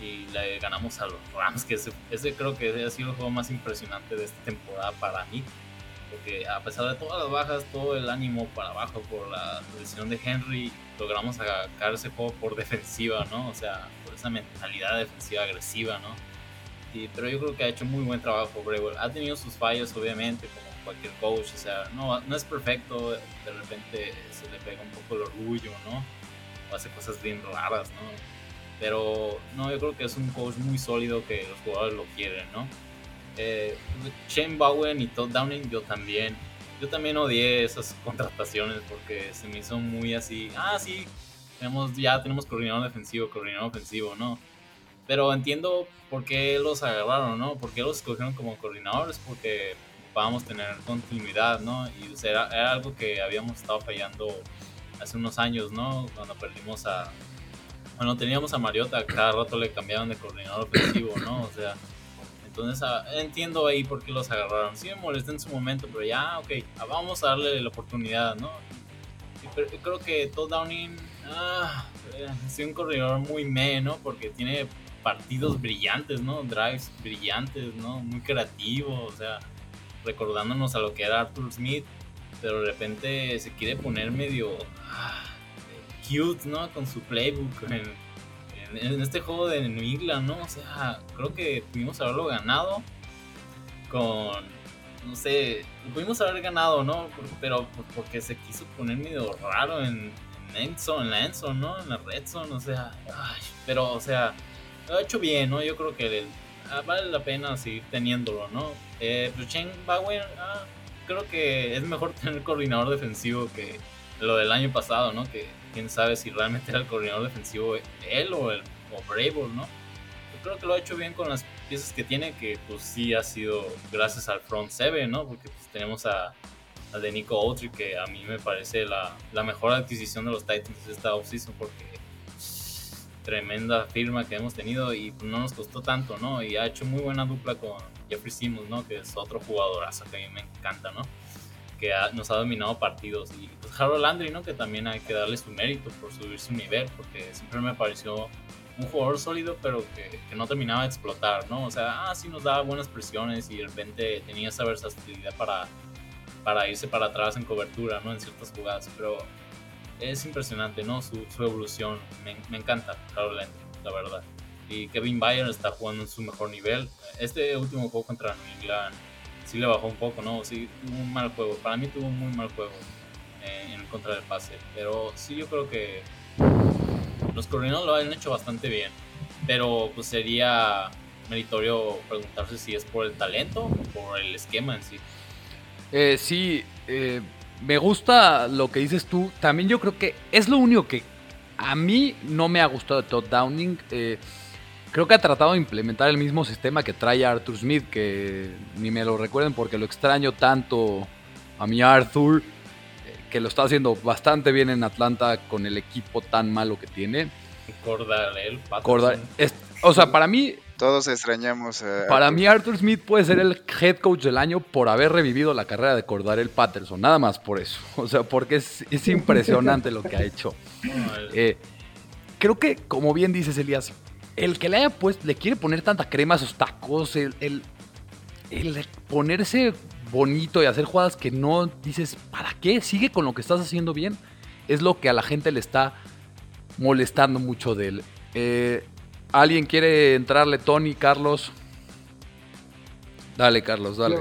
y le ganamos a los Rams, que ese, ese creo que ha sido el juego más impresionante de esta temporada para mí. Porque a pesar de todas las bajas, todo el ánimo para abajo por la lesión de Henry, logramos sacar ese juego por defensiva, ¿no? O sea, por esa mentalidad defensiva agresiva, ¿no? Pero yo creo que ha hecho muy buen trabajo Brewell. Ha tenido sus fallos, obviamente, como cualquier coach. O sea, no, no es perfecto. De repente se le pega un poco el orgullo, ¿no? O hace cosas bien raras, ¿no? Pero no, yo creo que es un coach muy sólido que los jugadores lo quieren, ¿no? Eh, Shane Bowen y Todd Downing, yo también. Yo también odié esas contrataciones porque se me hizo muy así. Ah, sí, tenemos, ya tenemos coordinador defensivo, coordinador ofensivo, ¿no? Pero entiendo por qué los agarraron, ¿no? ¿Por qué los escogieron como coordinadores? Porque ocupábamos tener continuidad, ¿no? Y era, algo que habíamos estado fallando hace unos años, ¿no? Cuando perdimos a... Bueno, teníamos a Mariota, cada rato le cambiaban de coordinador ofensivo, ¿no? O sea, entonces ah, entiendo ahí por qué los agarraron. Sí me molesté en su momento, pero ya, ok, ah, vamos a darle la oportunidad, ¿no? Y creo que Todd Downing ah, es un corredor muy menos Porque tiene partidos brillantes, ¿no? Drives brillantes, ¿no? Muy creativos, o sea, recordándonos a lo que era Arthur Smith, pero de repente se quiere poner medio ah, cute, ¿no? Con su playbook en, este juego de New England, ¿no? O sea, creo que pudimos haberlo ganado con, no sé, pudimos haber ganado, ¿no? Pero porque se quiso poner medio raro en, en, la Enzo, ¿no? En la Red Zone, o pero, o sea, lo ha hecho bien, ¿no? Yo creo que ah, vale la pena seguir teniéndolo, ¿no? Eh, pues Bauer, ah, creo que es mejor [LAUGHS] tener coordinador defensivo que lo del año pasado, ¿no? Que quién sabe si realmente era el coordinador defensivo él o el o Brable, ¿no? Yo creo que lo ha hecho bien con las piezas que tiene, que pues sí ha sido gracias al front seven, ¿no? Porque pues, tenemos a, a de Nico Autry, que a mí me parece la, la mejor adquisición de los Titans esta offseason, porque tremenda firma que hemos tenido y no nos costó tanto, ¿no? Y ha hecho muy buena dupla con Jeffrey Simmons, ¿no? Que es otro jugadorazo que a mí me encanta, ¿no? Que nos ha dominado partidos. Y pues Harold Landry, ¿no? Que también hay que darle su mérito por subir su nivel, porque siempre me pareció un jugador sólido, pero que, que, no terminaba de explotar, ¿no? O sea, ah, sí nos daba buenas presiones y de repente tenía esa versatilidad para, para irse para atrás en cobertura, ¿no? En ciertas jugadas, pero es impresionante, ¿no? Su, su evolución, me, me encanta, Harold la verdad. Y Kevin Byron está jugando en su mejor nivel. Este último juego contra New England sí le bajó un poco, ¿no? Sí, tuvo un mal juego. Para mí tuvo un muy mal juego eh, en contra del pase. Pero sí, yo creo que los coordinadores lo han hecho bastante bien. Pero pues sería meritorio preguntarse si es por el talento o por el esquema en sí. Eh, sí, eh, me gusta lo que dices tú. También yo creo que es lo único que a mí no me ha gustado de Todd Downing. Eh, creo que ha tratado de implementar el mismo sistema que trae Arthur Smith, que ni me lo recuerden porque lo extraño tanto a mi Arthur, eh, que lo está haciendo bastante bien en Atlanta con el equipo tan malo que tiene. Cordarel, Cordar, es, o sea, para mí todos extrañamos a Para mí Arthur Smith puede ser el head coach del año por haber revivido la carrera de Cordarel Patterson, nada más por eso. [LAUGHS] O sea, porque es, es impresionante lo que ha hecho. [LAUGHS] Eh, creo que, como bien dices, Elías, el que le haya puesto, le quiere poner tanta crema a sus tacos, el, el, el ponerse bonito y hacer jugadas que no dices, ¿para qué? Sigue con lo que estás haciendo bien. Es lo que a la gente le está molestando mucho de él. Eh, ¿Alguien quiere entrarle, Tony, Carlos? Dale, Carlos, dale.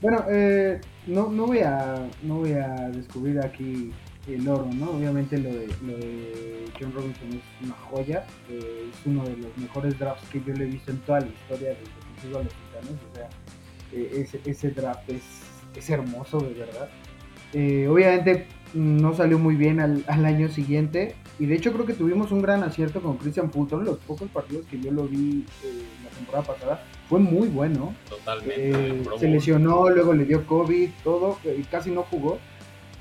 Bueno, eh, no, no, voy a, no voy a descubrir aquí el oro, ¿no? Obviamente lo de, lo de John Robinson es una joya, eh, es uno de los mejores drafts que yo le he visto en toda la historia de los Titanes, o sea, eh, ese, ese, draft es, es, hermoso, de verdad. Eh, obviamente no salió muy bien al, al, año siguiente, y de hecho creo que tuvimos un gran acierto con Christian Fulton, los pocos partidos que yo lo vi la temporada pasada, fue muy bueno. Totalmente. se lesionó, luego le dio COVID, todo, y casi no jugó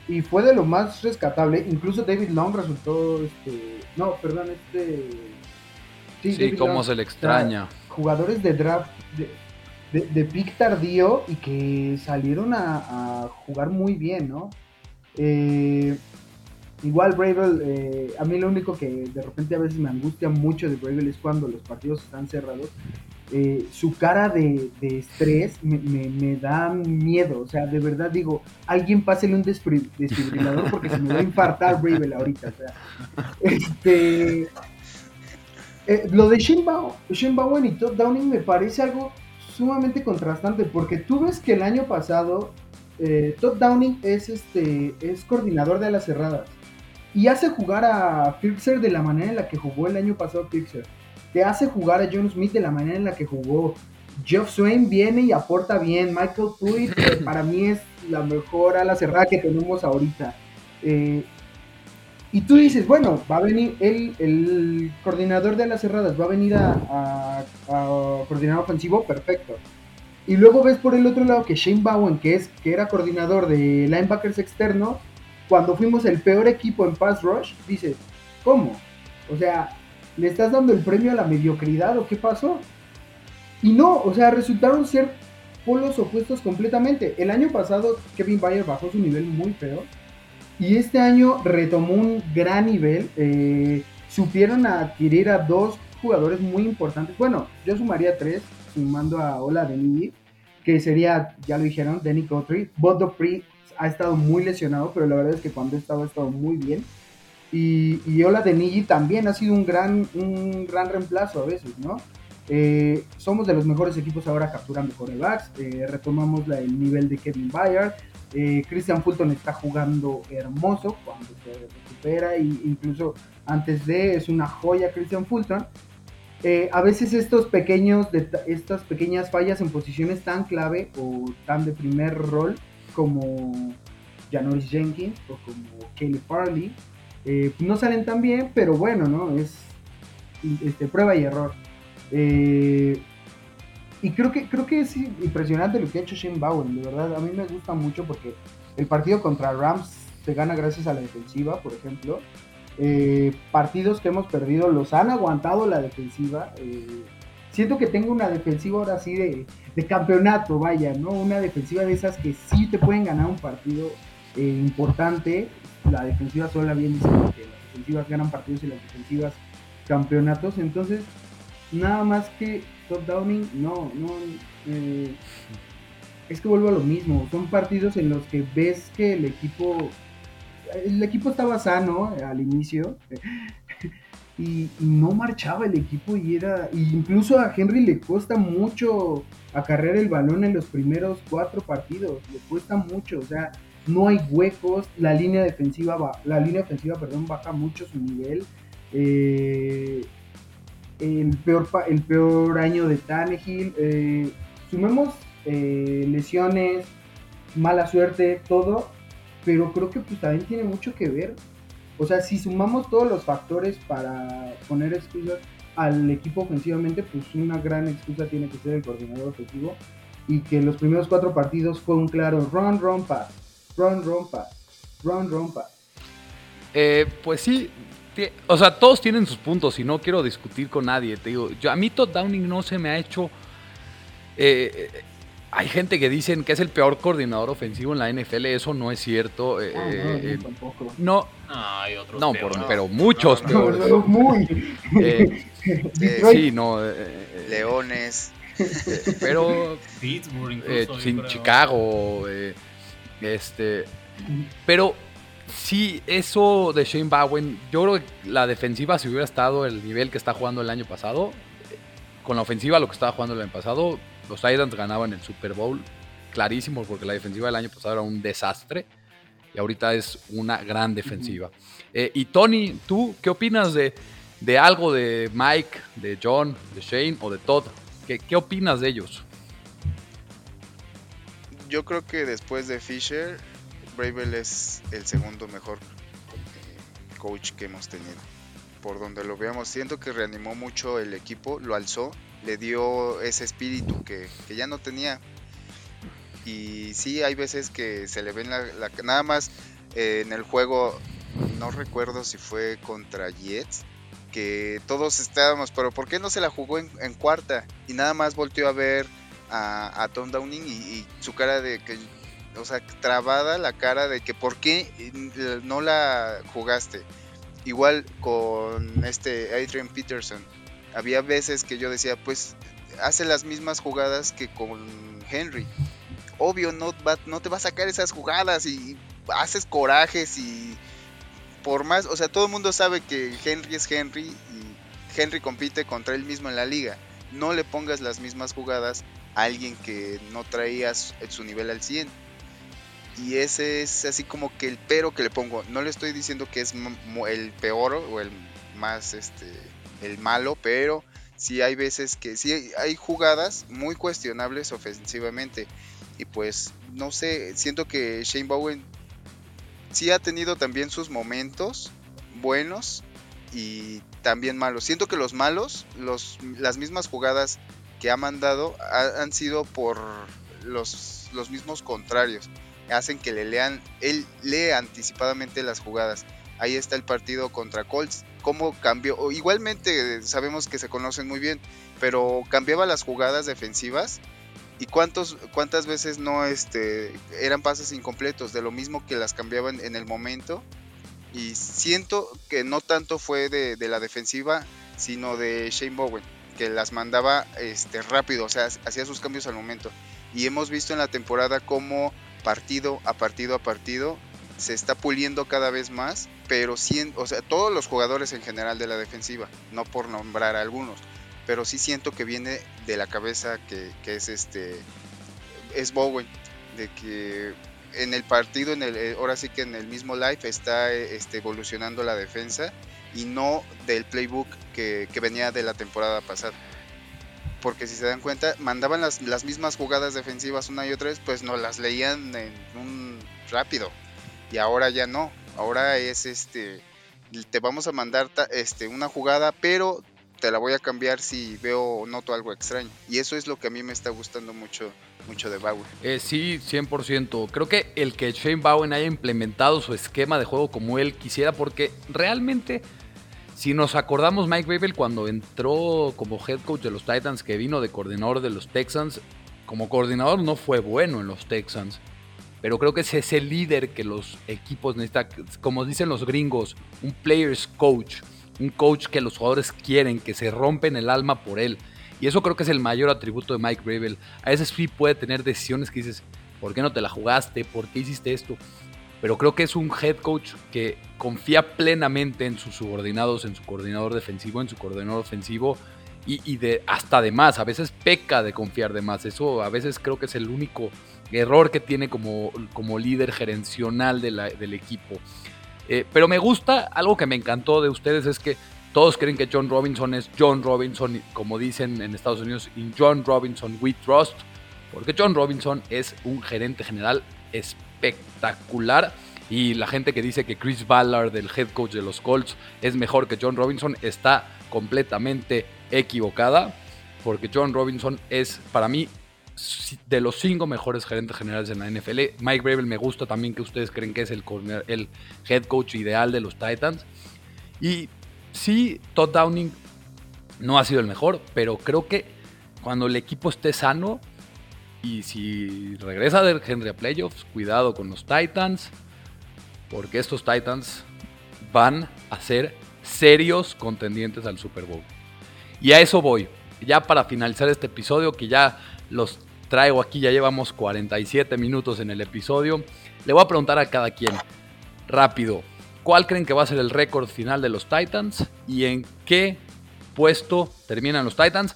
y fue de lo más rescatable. Incluso David Long resultó, este, no, perdón, este, sí, sí cómo se le extraña. O sea, jugadores de draft de, de, de, pick tardío y que salieron a, a jugar muy bien, ¿no? Eh, igual Bravel, eh, a mí lo único que de repente a veces me angustia mucho de Bravel es cuando los partidos están cerrados eh, su cara de, estrés me, da miedo. O sea, de verdad digo, alguien pásele un desfibrilador porque se me va a infartar Bravel ahorita. Este, eh, lo de Shane, Bowen y Todd Downing me parece algo sumamente contrastante porque tú ves que el año pasado eh, Todd Downing es, este, es coordinador de las cerradas y hace jugar a Fixer de la manera en la que jugó el año pasado Fixer te hace jugar a John Smith de la manera en la que jugó. Jeff Swain viene y aporta bien. Michael Pruitt, [COUGHS] para mí es la mejor ala cerrada que tenemos ahorita. Eh, y tú dices, bueno, va a venir el, el coordinador de las cerradas, va a venir a, a, a, coordinar ofensivo, perfecto. Y luego ves por el otro lado que Shane Bowen, que, es, que era coordinador de linebackers externos, cuando fuimos el peor equipo en pass rush, dices, ¿cómo? O sea, ¿Le estás dando el premio a la mediocridad o qué pasó? Y no, o sea, resultaron ser polos opuestos completamente. El año pasado Kevin Bayer bajó su nivel muy feo y este año retomó un gran nivel. Eh, supieron adquirir a dos jugadores muy importantes. Bueno, yo sumaría tres, sumando a Ola Denny, que sería, ya lo dijeron, Danny Cotry, Bob Dupree ha estado muy lesionado, pero la verdad es que cuando ha estado, ha estado muy bien. Y, y Ola de Niji también ha sido un gran, un gran reemplazo a veces, ¿no? Eh, somos de los mejores equipos ahora capturando corebacks. Eh, retomamos la, el nivel de Kevin Bayard. Eh, Christian Fulton está jugando hermoso cuando se recupera e incluso antes de es una joya Christian Fulton. Eh, a veces estos pequeños, estas pequeñas fallas en posiciones tan clave o tan de primer rol como Janoris Jenkins o como Kelly Farley eh, no salen tan bien, pero bueno, ¿no? Es este, prueba y error. Eh, y creo que, creo que es impresionante lo que ha hecho Shane Bowen, de verdad. A mí me gusta mucho porque el partido contra Rams se gana gracias a la defensiva, por ejemplo. Eh, partidos que hemos perdido los han aguantado la defensiva. Siento que tengo una defensiva ahora sí de, campeonato, vaya, ¿no? Una defensiva de esas que sí te pueden ganar un partido eh, importante. La defensiva sola bien dice que las defensivas ganan partidos y las defensivas campeonatos. Entonces, nada más que top downing, no, no. es que vuelvo a lo mismo. Son partidos en los que ves que el equipo el equipo estaba sano al inicio y, no marchaba el equipo y era incluso a Henry le cuesta mucho acarrear el balón en los primeros cuatro partidos le cuesta mucho o sea no hay huecos la línea defensiva va, la línea ofensiva perdón baja mucho su nivel eh, el peor el peor año de Tannehill eh, sumemos eh, lesiones mala suerte todo pero creo que pues también tiene mucho que ver. O sea, si sumamos todos los factores para poner excusas al equipo ofensivamente, pues una gran excusa tiene que ser el coordinador ofensivo y que los primeros cuatro partidos fue un claro run, run, pass, run, run, pass, run, run, pass. Eh, pues sí, o sea, todos tienen sus puntos y no quiero discutir con nadie. Te digo, yo, a mí Todd Downing no se me ha hecho eh, hay gente que dicen que es el peor coordinador ofensivo en la NFL, eso no es cierto. Eh, ah, no, eh, tampoco. no, hay otros no, pero muchos peores. muy. Eh, [LAUGHS] sí, no. Leones. pero Pittsburgh, incluso, sin Chicago, este, pero sí, eso de Shane Bowen, yo creo que la defensiva si hubiera estado el nivel que está jugando el año pasado, con la ofensiva lo que estaba jugando el año pasado, los Titans ganaban el Super Bowl clarísimo porque la defensiva del año pasado era un desastre y ahorita es una gran defensiva. Eh, y Tony, ¿tú qué opinas de, algo de Mike, de John, de Shane o de Todd? ¿Qué, qué opinas de ellos? Yo creo que después de Fisher, Bravel es el segundo mejor coach que hemos tenido. Por donde lo veamos, siento que reanimó mucho el equipo, lo alzó le dio ese espíritu que, ya no tenía. Y sí, hay veces que se le ven la, nada más eh, en el juego, no recuerdo si fue contra Jets, que todos estábamos, pero ¿por qué no se la jugó en, cuarta? Y nada más volteó a ver a, Tom Downing y, su cara de que, o sea, trabada la cara de que ¿por qué no la jugaste? Igual con este Adrian Peterson había veces que yo decía, pues hace las mismas jugadas que con Henry. Obvio, no, no te va a sacar esas jugadas y haces corajes y por más, o sea, todo el mundo sabe que Henry es Henry y Henry compite contra él mismo en la liga. No le pongas las mismas jugadas a alguien que no traía su nivel al 100. Y ese es así como que el pero que le pongo. No le estoy diciendo que es el peor o el más este el malo, pero sí hay veces que sí hay jugadas muy cuestionables ofensivamente. Y pues, no sé, siento que Shane Bowen sí ha tenido también sus momentos buenos y también malos. Siento que los malos, los, las mismas jugadas que ha mandado han sido por los, los mismos contrarios. Hacen que le lean, él lee anticipadamente las jugadas. Ahí está el partido contra Colts cómo cambió. Igualmente sabemos que se conocen muy bien, pero cambiaba las jugadas defensivas y cuántos, cuántas veces no este, eran pases incompletos, de lo mismo que las cambiaban en el momento. Y siento que no tanto fue de, la defensiva, sino de Shane Bowen, que las mandaba este, rápido, o sea, hacía sus cambios al momento. Y hemos visto en la temporada cómo partido a partido a partido se está puliendo cada vez más, pero siento, todos los jugadores en general de la defensiva, no por nombrar a algunos, pero sí siento que viene de la cabeza que, que es este es Bowen, de que en el partido, en el, eh, ahora sí que en el mismo live está este, evolucionando la defensa y no del playbook que, que venía de la temporada pasada porque si se dan cuenta, mandaban las, las, mismas jugadas defensivas una y otra vez, pues no las leían en un rápido. Y ahora ya no. Ahora es este te vamos a mandar este una jugada, pero te la voy a cambiar si veo o noto algo extraño. Y eso es lo que a mí me está gustando mucho mucho de Bowen. Eh, sí, 100%. Creo que el que Shane Bowen haya implementado su esquema de juego como él quisiera, porque realmente si nos acordamos, Mike Babel cuando entró como head coach de los Titans, que vino de coordinador de los Texans, como coordinador no fue bueno en los Texans. Pero creo que es ese líder que los equipos necesitan, como dicen los gringos, un player's coach, un coach que los jugadores quieren, que se rompen el alma por él. Y eso creo que es el mayor atributo de Mike Bravel. A veces sí puede tener decisiones que dices, ¿por qué no te la jugaste? ¿Por qué hiciste esto? pero creo que es un head coach que confía plenamente en sus subordinados, en su coordinador defensivo, en su coordinador ofensivo y, de hasta de más. A veces peca de confiar de más. Eso a veces creo que es el único error que tiene como, como líder gerencial del equipo. Eh, pero me gusta, algo que me encantó de ustedes es que todos creen que John Robinson es John Robinson, como dicen en Estados Unidos, in John Robinson we trust, porque John Robinson es un gerente general espectacular. Y la gente que dice que Chris Ballard, el head coach de los Colts, es mejor que John Robinson, está completamente equivocada. Porque John Robinson es, para mí, de los cinco mejores gerentes generales en la NFL. Mike Bravel me gusta también que ustedes creen que es el, el head coach ideal de los Titans. Y sí, Todd Downing no ha sido el mejor, pero creo que cuando el equipo esté sano, y si regresa del Henry a playoffs, cuidado con los Titans, porque estos Titans van a ser serios contendientes al Super Bowl. Y a eso voy. Ya para finalizar este episodio, que ya los traigo aquí, ya llevamos 47 minutos en el episodio, le voy a preguntar a cada quien, rápido, ¿cuál creen que va a ser el récord final de los Titans? ¿Y en qué puesto terminan los Titans?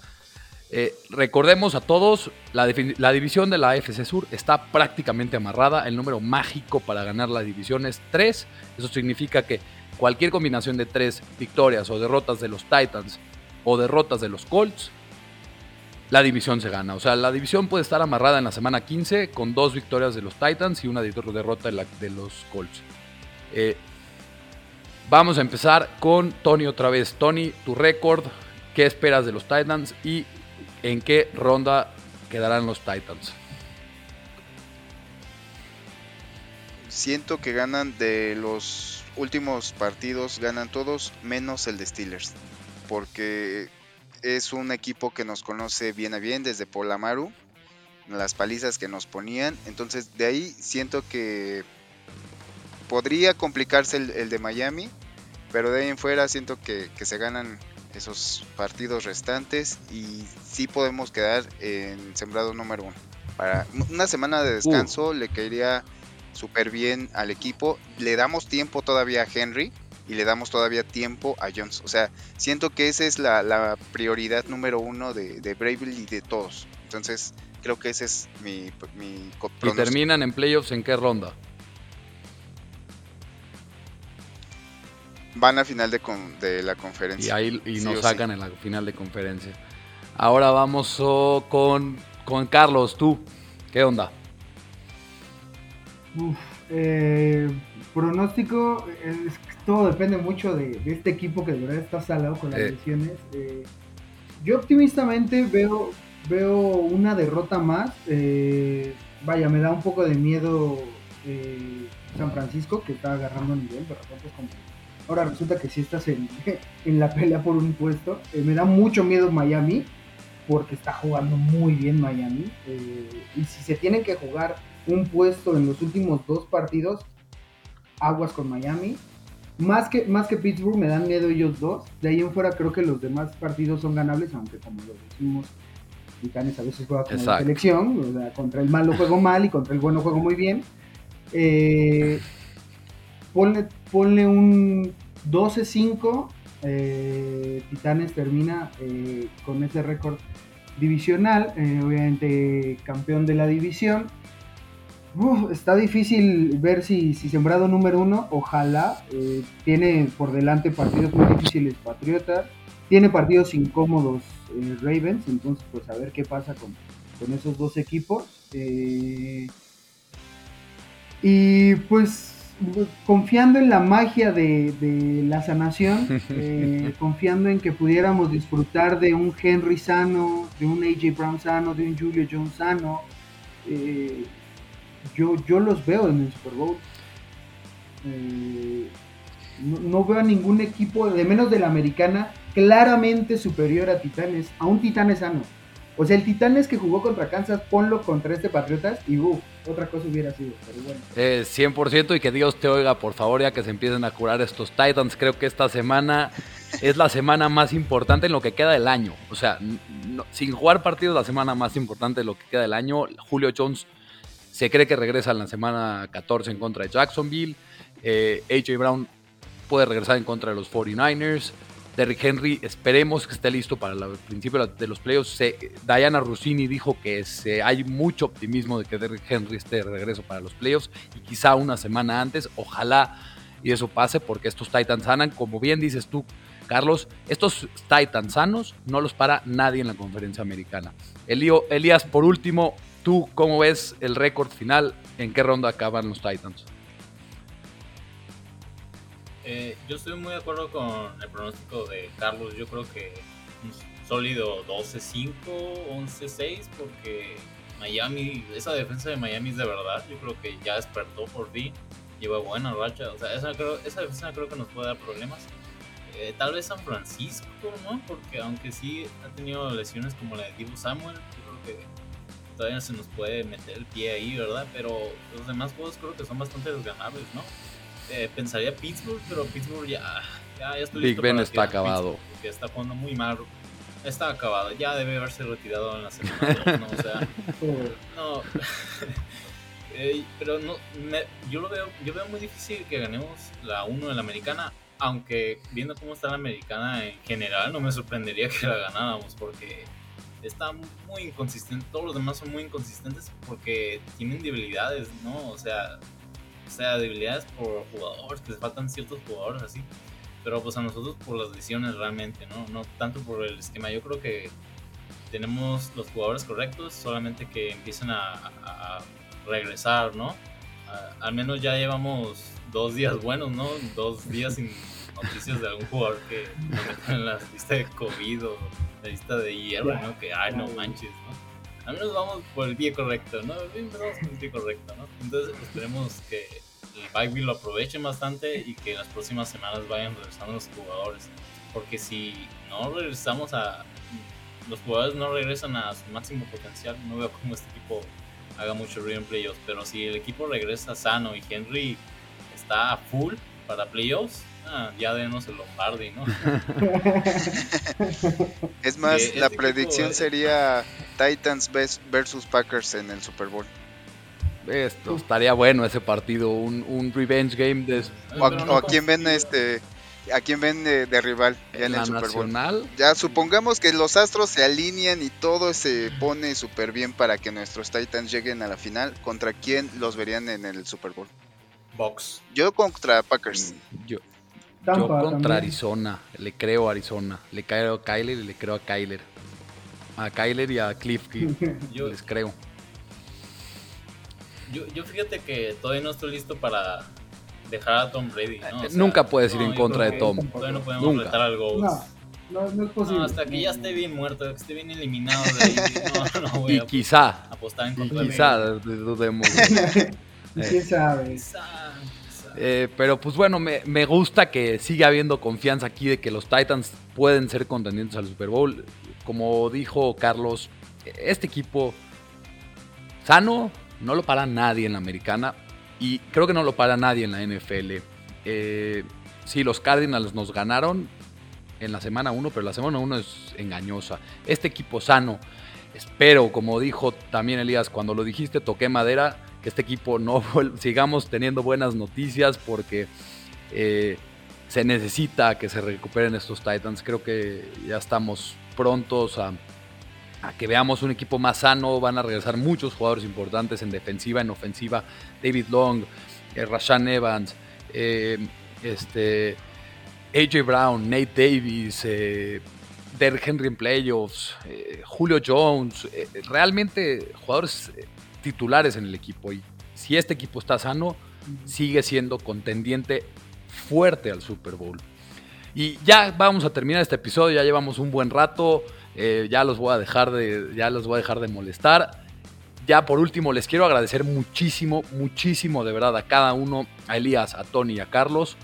Eh, recordemos a todos, la, división de la AFC Sur está prácticamente amarrada. El número mágico para ganar la división es 3. Eso significa que cualquier combinación de 3 victorias o derrotas de los Titans o derrotas de los Colts, la división se gana. O sea, la división puede estar amarrada en la semana 15 con dos victorias de los Titans y una derrota de, los Colts. Eh, vamos a empezar con Tony otra vez. Tony, tu récord, ¿qué esperas de los Titans? Y ¿En qué ronda quedarán los Titans? Siento que ganan de los últimos partidos, ganan todos menos el de Steelers. Porque es un equipo que nos conoce bien a bien desde Polamaru, las palizas que nos ponían. Entonces de ahí siento que podría complicarse el, de Miami, pero de ahí en fuera siento que, que se ganan esos partidos restantes y sí podemos quedar en sembrado número uno. Para una semana de descanso uh. le caería súper bien al equipo. Le damos tiempo todavía a Henry y le damos todavía tiempo a Jones. O sea, siento que esa es la, prioridad número uno de, de Bravely y de todos. Entonces, creo que ese es mi, mi ¿Y terminan en playoffs en qué ronda? van a final de, de la conferencia. Y ahí y nos sacan en la final de conferencia. Ahora vamos oh, con, con Carlos, tú, ¿qué onda? Eh, pronóstico, todo depende mucho de, este equipo que de verdad está salado con las eh. lesiones. Eh, yo optimistamente veo, veo una derrota más. vaya, me da un poco de miedo San Francisco, que está agarrando nivel, de repente es como Ahora resulta que si estás [LAUGHS] en, la pelea por un puesto. Eh, me da mucho miedo Miami, porque está jugando muy bien Miami. Eh, y si se tienen que jugar un puesto en los últimos dos partidos, aguas con Miami. Más que, más que Pittsburgh, me dan miedo ellos dos. De ahí en fuera creo que los demás partidos son ganables, aunque como lo decimos, Titanes a veces juega como la selección, o sea, contra el malo juego mal y contra el bueno juego muy bien. Eh, ponle, ponle un 12-5, eh, Titanes termina eh, con ese récord divisional, obviamente campeón de la división. Está difícil ver si, si, sembrado número uno, ojalá. tiene por delante partidos muy difíciles Patriotas, tiene partidos incómodos Ravens, entonces pues a ver qué pasa con, con esos dos equipos. y pues confiando en la magia de, la sanación, [LAUGHS] eh, confiando en que pudiéramos disfrutar de un Henry sano, de un AJ Brown sano, de un Julio Jones sano, eh, yo, yo los veo en el Super Bowl. Eh, no, veo a ningún equipo, de menos de la americana, claramente superior a Titanes, a un Titanes sano. O sea, el Titanes que jugó contra Kansas, ponlo contra este Patriotas y uff, otra cosa hubiera sido, pero bueno. 100% y que Dios te oiga, por favor, ya que se empiecen a curar estos Titans. Creo que esta semana es la semana más importante en lo que queda del año. O sea, sin jugar partidos, la semana más importante en lo que queda del año. Julio Jones se cree que regresa en la semana 14 en contra de Jacksonville. Eh, AJ Brown puede regresar en contra de los 49ers. Derrick Henry, esperemos que esté listo para el principio de los playoffs. Diana Rossini dijo que hay mucho optimismo de que Derrick Henry esté de regreso para los playoffs y quizá una semana antes, ojalá y eso pase porque estos Titans sanan, como bien dices tú, Carlos, estos Titans sanos no los para nadie en la conferencia americana. Elío, Elías, por último, ¿tú cómo ves el récord final? ¿En qué ronda acaban los Titans? Eh, yo estoy muy de acuerdo con el pronóstico de Carlos. Yo creo que un sólido 12-5, 11-6, porque Miami, esa defensa de Miami es de verdad. Yo creo que ya despertó por ti. Lleva buena racha. O sea, esa defensa creo que nos puede dar problemas. Eh, tal vez San Francisco, ¿no? Porque aunque sí ha tenido lesiones como la de Divo Samuel, yo creo que todavía se nos puede meter el pie ahí, ¿verdad? Pero los demás juegos creo que son bastante desganables, ¿no? Eh, pensaría Pittsburgh, pero Pittsburgh ya, ya, ya estoy Big Ben está acabado. Que está jugando muy mal. Está acabado, ya debe haberse retirado en la semana. ¿no? O sea, [LAUGHS] no. [LAUGHS] Eh, pero no, yo lo veo, yo veo muy difícil que ganemos la 1 en la americana, aunque viendo cómo está la americana en general, no me sorprendería que la ganáramos, porque está muy inconsistente, todos los demás son muy inconsistentes porque tienen debilidades, ¿no? O sea, o sea, debilidades por jugadores, que les faltan ciertos jugadores así. Pero pues a nosotros por las lesiones realmente, ¿no? No tanto por el esquema. Yo creo que tenemos los jugadores correctos, solamente que empiecen a, regresar, ¿no? al menos ya llevamos dos días buenos, ¿no? Dos días sin noticias de algún jugador que nos metan en la lista de COVID o la lista de hierro, ¿no? Que, ay, no manches, ¿no? al menos vamos por el pie correcto, ¿no? Vamos por el pie correcto, ¿no? Entonces esperemos que el Bikeville lo aprovechen bastante y que en las próximas semanas vayan regresando los jugadores. Porque si no regresamos a... Los jugadores no regresan a su máximo potencial, no veo cómo este equipo haga mucho ruido en playoffs. Pero si el equipo regresa sano y Henry está a full para playoffs, Ah, ya denos el Lombardi, ¿no? [LAUGHS] es más, la predicción sería Titans versus Packers en el Super Bowl. Esto estaría bueno ese partido, un, revenge game de... O, a, quién ven este a quién ven de, rival ya en, el Super Bowl. Ya supongamos que los Astros se alinean y todo se pone súper bien para que nuestros Titans lleguen a la final. ¿Contra quién los verían en el Super Bowl? Box. Yo contra Packers. Mm, yo, yo contra Arizona, le creo a Arizona, le creo a Kyler y le creo a Kyler. A Kyler y a Cliff, [LAUGHS] yo les creo. Yo, fíjate que todavía no estoy listo para dejar a Tom Brady. ¿no? Nunca puedes ir en contra de Tom. Todavía no podemos Nunca. retar al Ghost. No, no, es posible. hasta que ya esté bien muerto, que esté bien eliminado de ahí. [LAUGHS] No, no voy y a quizá. Apostar en contra quizá, dudemos. [LAUGHS] ¿Quién sabe? Quizá. Eh, pero pues bueno, me, gusta que siga habiendo confianza aquí de que los Titans pueden ser contendientes al Super Bowl. Como dijo Carlos, este equipo sano no lo para nadie en la americana y creo que no lo para nadie en la NFL. Eh, sí, los Cardinals nos ganaron en la semana 1, pero la semana 1 es engañosa. Este equipo sano espero, como dijo también Elías, cuando lo dijiste, toqué madera, que este equipo no [LAUGHS] sigamos teniendo buenas noticias porque eh, se necesita que se recuperen estos Titans. Creo que ya estamos prontos a, que veamos un equipo más sano. Van a regresar muchos jugadores importantes en defensiva, en ofensiva. David Long, eh, Rashan Evans, eh, este, AJ Brown, Nate Davis, eh, Derrick Henry en playoffs, eh, Julio Jones, realmente jugadores titulares en el equipo. Y si este equipo está sano, sigue siendo contendiente fuerte al Super Bowl. Y ya vamos a terminar este episodio, ya llevamos un buen rato, ya los voy a dejar de, ya los voy a dejar de molestar. Ya por último, les quiero agradecer muchísimo, muchísimo de verdad a cada uno, a Elías, a Tony y a Carlos,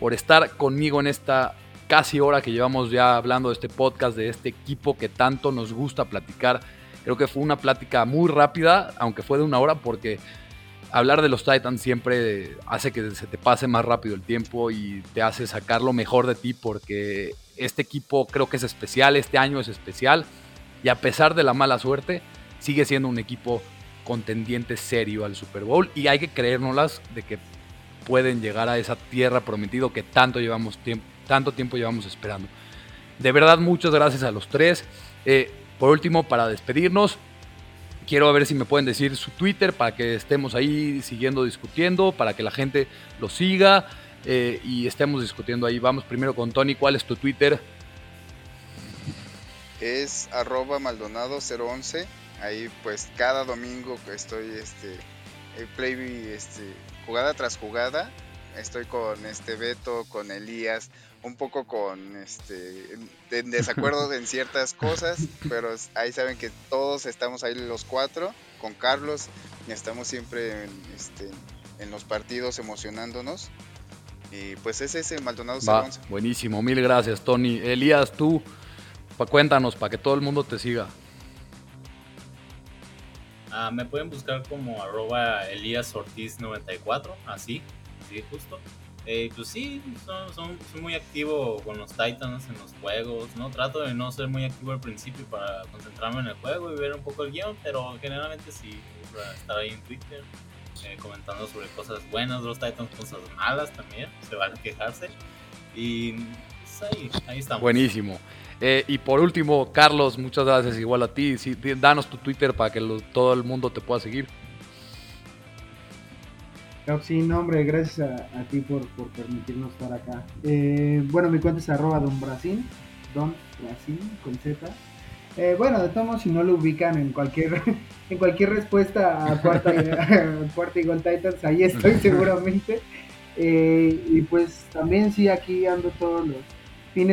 por estar conmigo en esta casi hora que llevamos ya hablando de este podcast, de este equipo que tanto nos gusta platicar. Creo que fue una plática muy rápida, aunque fue de una hora, porque hablar de los Titans siempre hace que se te pase más rápido el tiempo y te hace sacar lo mejor de ti, porque este equipo creo que es especial, este año es especial, y a pesar de la mala suerte, sigue siendo un equipo contendiente serio al Super Bowl y hay que creérnoslas de que pueden llegar a esa tierra prometido que tanto, llevamos tiempo, tanto tiempo llevamos esperando. De verdad, muchas gracias a los tres. Eh, por último, para despedirnos, quiero ver si me pueden decir su Twitter para que estemos ahí siguiendo discutiendo, para que la gente lo siga eh, y estemos discutiendo ahí. Vamos primero con Tony, ¿cuál es tu Twitter? Es arroba maldonado 011 Ahí pues cada domingo estoy este play este jugada tras jugada. Estoy con este Beto, con Elías, un poco con este en desacuerdo en ciertas cosas, [LAUGHS] pero ahí saben que todos estamos ahí los cuatro con Carlos y estamos siempre en, este, en los partidos emocionándonos. Y pues es ese Maldonado Va, Buenísimo, mil gracias Tony. Elías, tú, cuéntanos para que todo el mundo te siga. Ah, me pueden buscar como arroba Elías Ortiz 94, así, así justo. Eh, pues sí, son, soy muy activo con los Titans en los juegos, ¿no? Trato de no ser muy activo al principio para concentrarme en el juego y ver un poco el guion, pero generalmente sí, estar ahí en Twitter eh, comentando sobre cosas buenas los Titans, cosas malas también, se van a quejarse. Y pues ahí, ahí estamos. Buenísimo. Eh, y por último, Carlos, muchas gracias igual a ti. danos tu Twitter para que todo el mundo te pueda seguir. Sí, no, hombre, gracias a, ti por, permitirnos estar acá. Eh, bueno, mi cuenta es arroba Don Brasil, Don Brasil, con Z. Eh, bueno, de todos si no lo ubican en cualquier [LAUGHS] en cualquier respuesta a cuarta, y Gol Titans, ahí estoy [LAUGHS] seguramente. y pues también sí, aquí ando todos los,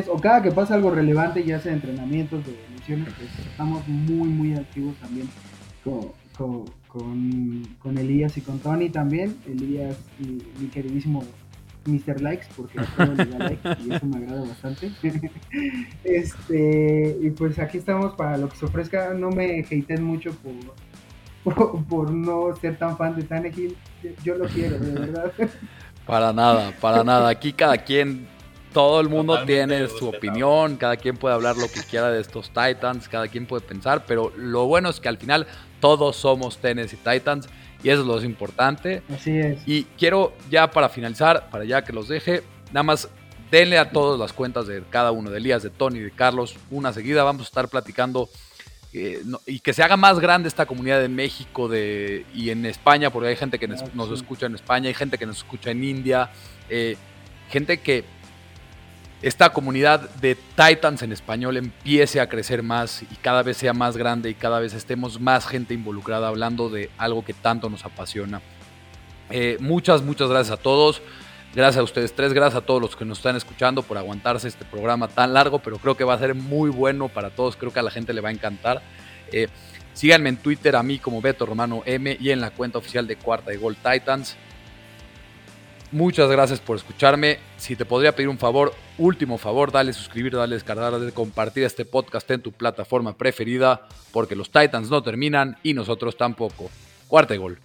o cada que pasa algo relevante, ya sea entrenamientos, de misiones, pues estamos muy, muy activos también con, con, Elías y con Tony también. Elías, mi, mi queridísimo Mr. Likes, porque [LAUGHS] todo le da like y eso me agrada bastante. [LAUGHS] este, y pues aquí estamos para lo que se ofrezca. No me hateen mucho por, por, no ser tan fan de Tannehill. Yo lo quiero, de verdad. [LAUGHS] Para nada, para nada. Aquí cada quien todo el mundo tiene su opinión, cada quien puede hablar lo que quiera de estos Titans, cada quien puede pensar, pero lo bueno es que al final todos somos Tennessee Titans y eso es lo importante. Así es. Y quiero ya para finalizar, para ya que los deje, nada más denle a todas las cuentas de cada uno, de Elías, de Tony, de Carlos, una seguida. Vamos a estar platicando eh, y que se haga más grande esta comunidad de México de, y en España, porque hay gente que nos, escucha en España, hay gente que nos escucha en India, eh, gente que esta comunidad de Titans en español empiece a crecer más y cada vez sea más grande y cada vez estemos más gente involucrada hablando de algo que tanto nos apasiona. Eh, muchas, muchas gracias a todos. Gracias a ustedes tres, gracias a todos los que nos están escuchando por aguantarse este programa tan largo, pero creo que va a ser muy bueno para todos, creo que a la gente le va a encantar. Eh, síganme en Twitter a mí como Beto Romano M y en la cuenta oficial de Cuarta y Gol Titans. Muchas gracias por escucharme. Si te podría pedir un favor, último favor, dale suscribir, dale descargar, dale compartir este podcast en tu plataforma preferida, porque los Titans no terminan y nosotros tampoco. Cuarta gol.